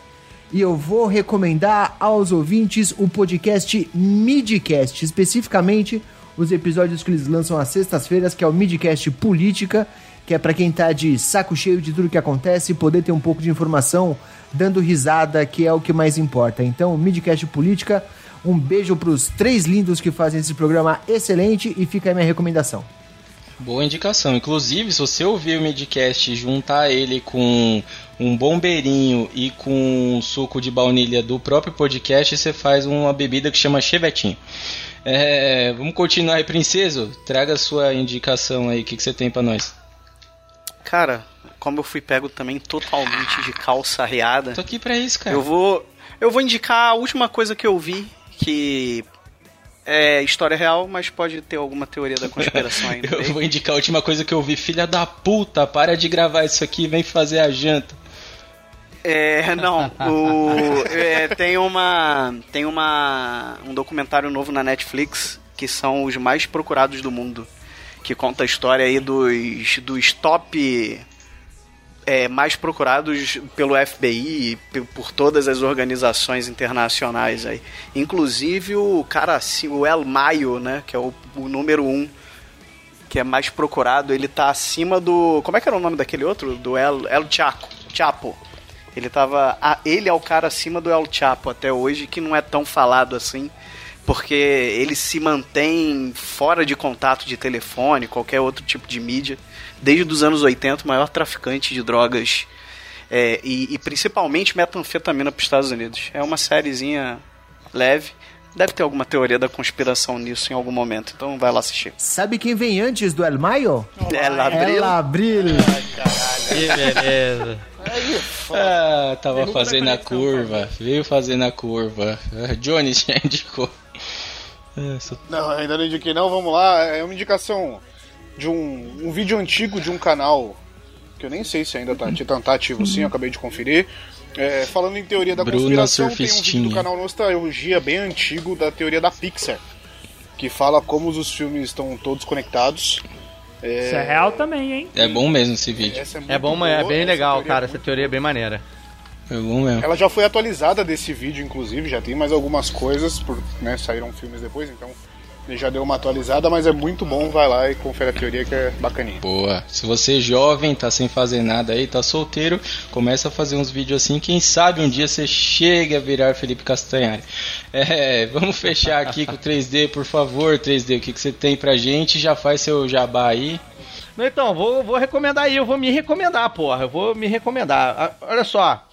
E eu vou recomendar aos ouvintes o podcast Midcast, especificamente os episódios que eles lançam às sextas-feiras, que é o Midcast Política, que é para quem tá de saco cheio de tudo que acontece poder ter um pouco de informação dando risada, que é o que mais importa. Então, Midcast Política, Um beijo pros três lindos que fazem esse programa excelente e fica aí minha recomendação. Boa indicação. Inclusive, se você ouvir o Midcast e juntar ele com um bombeirinho e com um suco de baunilha do próprio podcast, você faz uma bebida que chama chevetinho. É, vamos continuar aí, Princeso. Traga a sua indicação aí. O que, que você tem pra nós? Cara, como eu fui pego também totalmente de calça arreada, Tô aqui pra isso, cara. eu vou eu vou indicar a última coisa que eu vi que é história real, mas pode ter alguma teoria da conspiração *laughs* ainda. Eu vou indicar a última coisa que eu vi. Filha da puta, para de gravar isso aqui, vem fazer a janta. É, não. O, é, tem uma. Tem uma. um documentário novo na Netflix que são os mais procurados do mundo. Que conta a história aí dos, dos top é, mais procurados pelo FBI e por todas as organizações internacionais aí. Inclusive o cara assim, o El Mayo, né? Que é o, o número um que é mais procurado, ele tá acima do. Como é que era o nome daquele outro? Do El, El Chaco. Chapo. Ele tava. ah, ele é o cara acima do El Chapo até hoje, que não é tão falado assim. Porque ele se mantém fora de contato de telefone, qualquer outro tipo de mídia. Desde os anos 80, o maior traficante de drogas. é, e, e principalmente metanfetamina para os Estados Unidos. É uma sériezinha leve. Deve ter alguma teoria da conspiração nisso em algum momento. Então vai lá assistir. Sabe quem vem antes do El Mayo? Ela abriu. Ela Abril. Que beleza. Ah, tava fazendo a curva. Veio fazendo a curva. Ah, Johnny *laughs* já indicou. Não, ainda não indiquei não, vamos lá. É uma indicação de um, um vídeo antigo de um canal que eu nem sei se ainda tá, tá, ativo sim, eu acabei de conferir. É, falando em teoria da Bruna conspiração, tem um vídeo Surfistinha. do canal Nostalgia bem antigo da teoria da Pixar, que fala como os filmes estão todos conectados. Isso é real também, hein? É bom mesmo esse vídeo. Muito É bom, é boa, bem essa legal, cara. é Essa teoria é bem maneira. É bom mesmo. Ela já foi atualizada desse vídeo, inclusive, já tem mais algumas coisas, por, né, saíram filmes depois, então ele já deu uma atualizada, mas é muito bom, vai lá e confere a teoria que é bacaninha. Boa. Se você é jovem, tá sem fazer nada aí, tá solteiro, começa a fazer uns vídeos assim. Quem sabe um dia você chega a virar Felipe Castanhari. É, *laughs* vamos fechar aqui com o 3D, por favor, 3D. O que, que você tem pra gente? Já faz seu jabá aí. Não, Então, vou, vou recomendar aí, eu vou me recomendar, porra. Eu vou me recomendar. Ah, Olha só.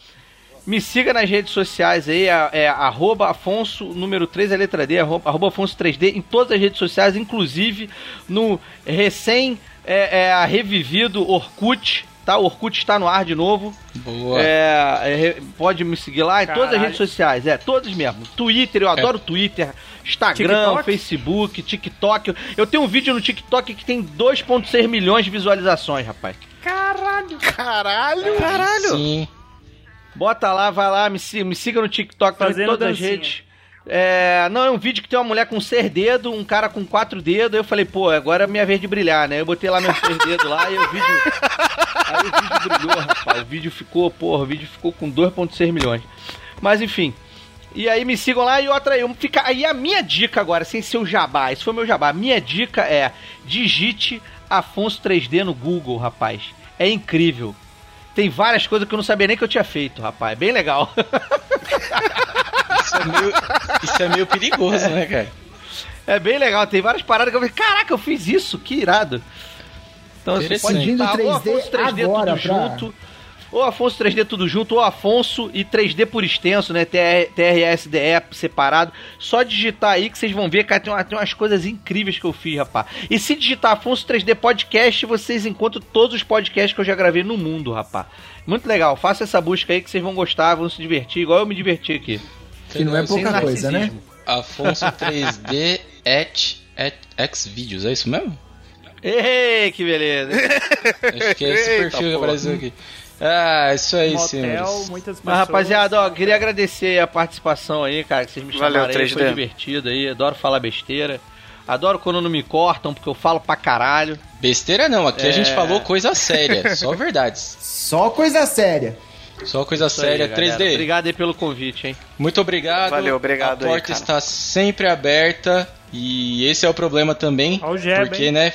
Me siga nas redes sociais aí, é, é arroba Afonso, número 3 é letra D, arroba, arroba Afonso 3D, em todas as redes sociais, inclusive no recém é, é, revivido Orkut, tá? O Orkut está no ar de novo. Boa. É, é, pode me seguir lá em todas as redes sociais, é, todas mesmo. Twitter, eu adoro Twitter, Instagram, TikTok? Facebook, TikTok. Eu tenho um vídeo no TikTok que tem 2.6 milhões de visualizações, rapaz. Caralho! Caralho! Caralho! Sim. Bota lá, vai lá, me siga, me siga no TikTok, tá Fazendo todas as dancinha. redes. É, não, é um vídeo que tem uma mulher com seis dedos, um cara com quatro dedos. Eu falei, pô, agora é minha vez de brilhar, né? Eu botei lá meus seis dedos lá e o vídeo. Aí o vídeo brilhou, rapaz. O vídeo ficou, porra, o vídeo ficou com 2,6 milhões. Mas enfim. E aí me sigam lá e outra aí. Fica, aí a minha dica agora, sem ser o jabá, esse foi o meu jabá. Minha dica é: digite Afonso 3D no Google, rapaz. É incrível. Tem várias coisas que eu não sabia nem que eu tinha feito, rapaz. Bem legal. Isso é meio, isso é meio perigoso, né, cara? É bem legal, tem várias paradas que eu falei, caraca, eu fiz isso, que irado. Então você Interessante. pode Pedindo ou 3D Afonso 3D agora tudo pra- junto, ou Afonso 3D tudo junto, ou Afonso e 3D por extenso, né, TR, TRSDE separado. Só digitar aí que vocês vão ver, cara, tem, uma- tem umas coisas incríveis que eu fiz, rapaz. E se digitar Afonso 3D Podcast, vocês encontram todos os podcasts que eu já gravei no mundo, rapaz. Muito legal, faça essa busca aí que vocês vão gostar, vão se divertir, igual eu me diverti aqui. Que não é pouca coisa, né? Afonso 3D at, at X vídeos, é isso mesmo? Ei, que beleza. Acho que é esse Eita, perfil que apareceu aqui. Ah, isso aí, muitas pessoas. Mas rapaziada, ó, queria agradecer a participação aí, cara, que vocês me chamaram Valeu, aí, foi 3D. divertido aí, adoro falar besteira. Adoro quando não me cortam, porque eu falo pra caralho. Besteira não, aqui a É. gente falou coisa séria, só verdades. Só coisa séria. Só coisa Isso aí, séria. galera. 3D, Obrigado aí pelo convite, hein? muito obrigado. Valeu, obrigado A aí, porta cara. está sempre aberta. E esse é o problema também, Jeba, porque, hein? né,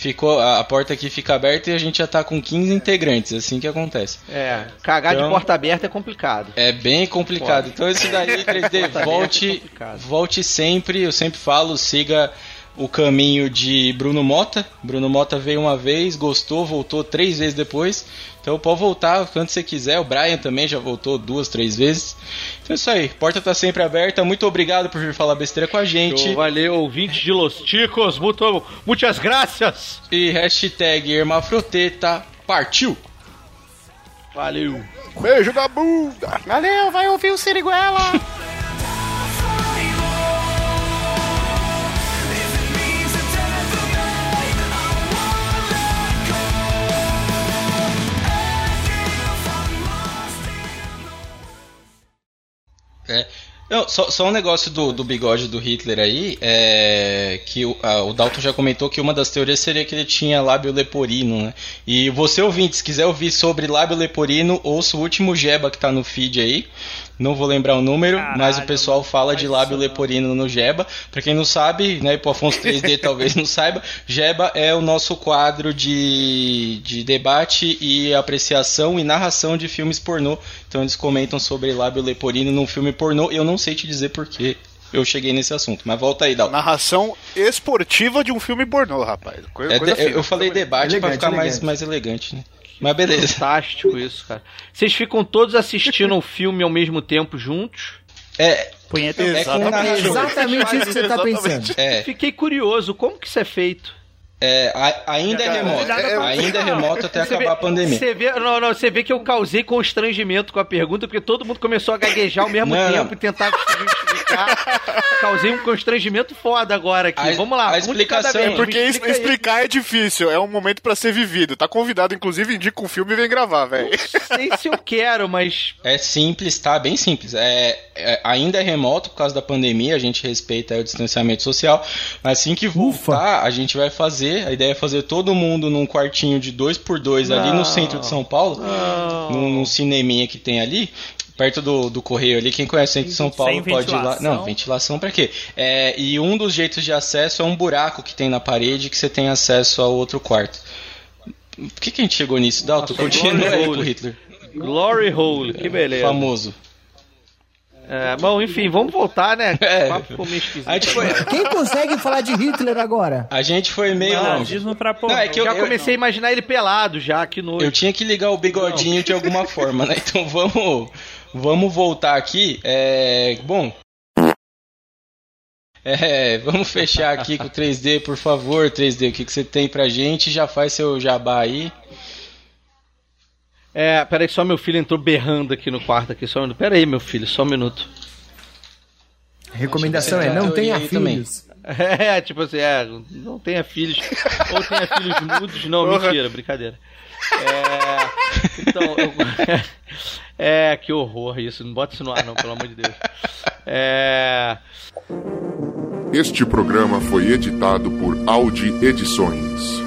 ficou a, porta aqui fica aberta e a gente já tá com 15 integrantes, assim que acontece. É, cagar Então- de porta aberta é complicado. É bem complicado. Pode. Então esse daí, *laughs* 3D, Porta volte, é volte sempre. Eu sempre falo, siga o caminho de Bruno Mota. Bruno Mota veio uma vez, gostou, voltou três vezes depois. Então pode voltar quando você quiser. O Brian também já voltou duas, três vezes. Então é isso aí. Porta tá sempre aberta. Muito obrigado por vir falar besteira com a gente. Show, valeu, ouvintes de Los Ticos, muito, muitas graças. E hashtag Hermafroteta partiu! Valeu. Beijo da bunda. Valeu, vai ouvir o Siriguela. *laughs* É. Não, só, só um negócio do, do bigode do Hitler aí, é que o, a- o Dalton já comentou que uma das teorias seria que ele tinha lábio leporino, né? E você ouvinte, se quiser ouvir sobre lábio leporino, ouça o último Jeba que tá no feed aí. Não vou lembrar o número, Caralho, mas o pessoal fala de lábio não. leporino no Jeba. Pra quem não sabe, né, pro Afonso 3D *laughs* talvez não saiba, Jeba é o nosso quadro de, de debate e apreciação e narração de filmes pornô. Então eles comentam sobre lábio leporino num filme pornô. Eu não sei te dizer porquê eu cheguei nesse assunto, mas volta aí, Dalton. Narração esportiva de um filme pornô, rapaz. Coisa, É coisa de- eu, fina. eu falei debate pra Elegante, ficar mais, elegante. mais elegante, né? Mas beleza. Fantástico isso, cara. Vocês ficam todos assistindo o filme ao mesmo tempo juntos? É, Punheta. é Exatamente. isso que você tá Exatamente. pensando. É, Fiquei curioso, como que isso é feito? É, a- ainda é remoto. É, é- Ainda é remoto até Você acabar vê- a pandemia. Você vê, não, não, você vê que eu causei constrangimento com a pergunta, porque todo mundo começou a gaguejar ao mesmo Não, tempo não. e tentar justificar. causei um constrangimento foda agora aqui. A- Vamos lá, a explicação- é Porque explica aí. explicar é difícil, é um momento pra ser vivido. Tá convidado, inclusive, indica um filme e vem gravar, velho. Não sei se eu quero, mas É simples, tá? Bem simples. É, é- ainda é remoto por causa da pandemia, a gente respeita aí o distanciamento social. Mas assim que voltar, a gente vai fazer. A ideia é fazer todo mundo num quartinho de dois por dois ali no centro de São Paulo, num, num cineminha que tem ali. Perto do, do correio ali, quem conhece o centro de São Paulo Sem pode ir lá. Não, ventilação pra quê? É, e um dos jeitos de acesso é um buraco que tem na parede que você tem acesso ao outro quarto. Por que, que a gente chegou nisso, Dalton? Continua aí pro Hitler. Glory Hole, que beleza. Famoso. É, bom, enfim, vamos voltar, né? *laughs* É. O papo ficou meio esquisito. A gente foi, Quem consegue falar de Hitler agora? a gente foi meio longe. Nazismo pra porra. Não, é que eu- Já comecei a imaginar ele pelado já, que nojo. Eu tinha que ligar o bigodinho de alguma *laughs* forma, né? Então vamos, vamos voltar aqui. É, bom. É, vamos fechar aqui com o 3D, por favor, 3D. O que, que você tem pra gente? Já faz seu jabá aí. É, peraí, só meu filho entrou berrando aqui no quarto aqui, só um minuto. Pera aí, meu filho, só um minuto. Recomendação é não tenha filhos. *laughs* É, tipo assim, é, não tenha filhos. ou tenha filhos mudos. Não, Porra. mentira, brincadeira. É, então, eu- *laughs* é, que horror isso. Não bota isso no ar, não, pelo amor de Deus. É, Este programa foi editado por Audi Edições.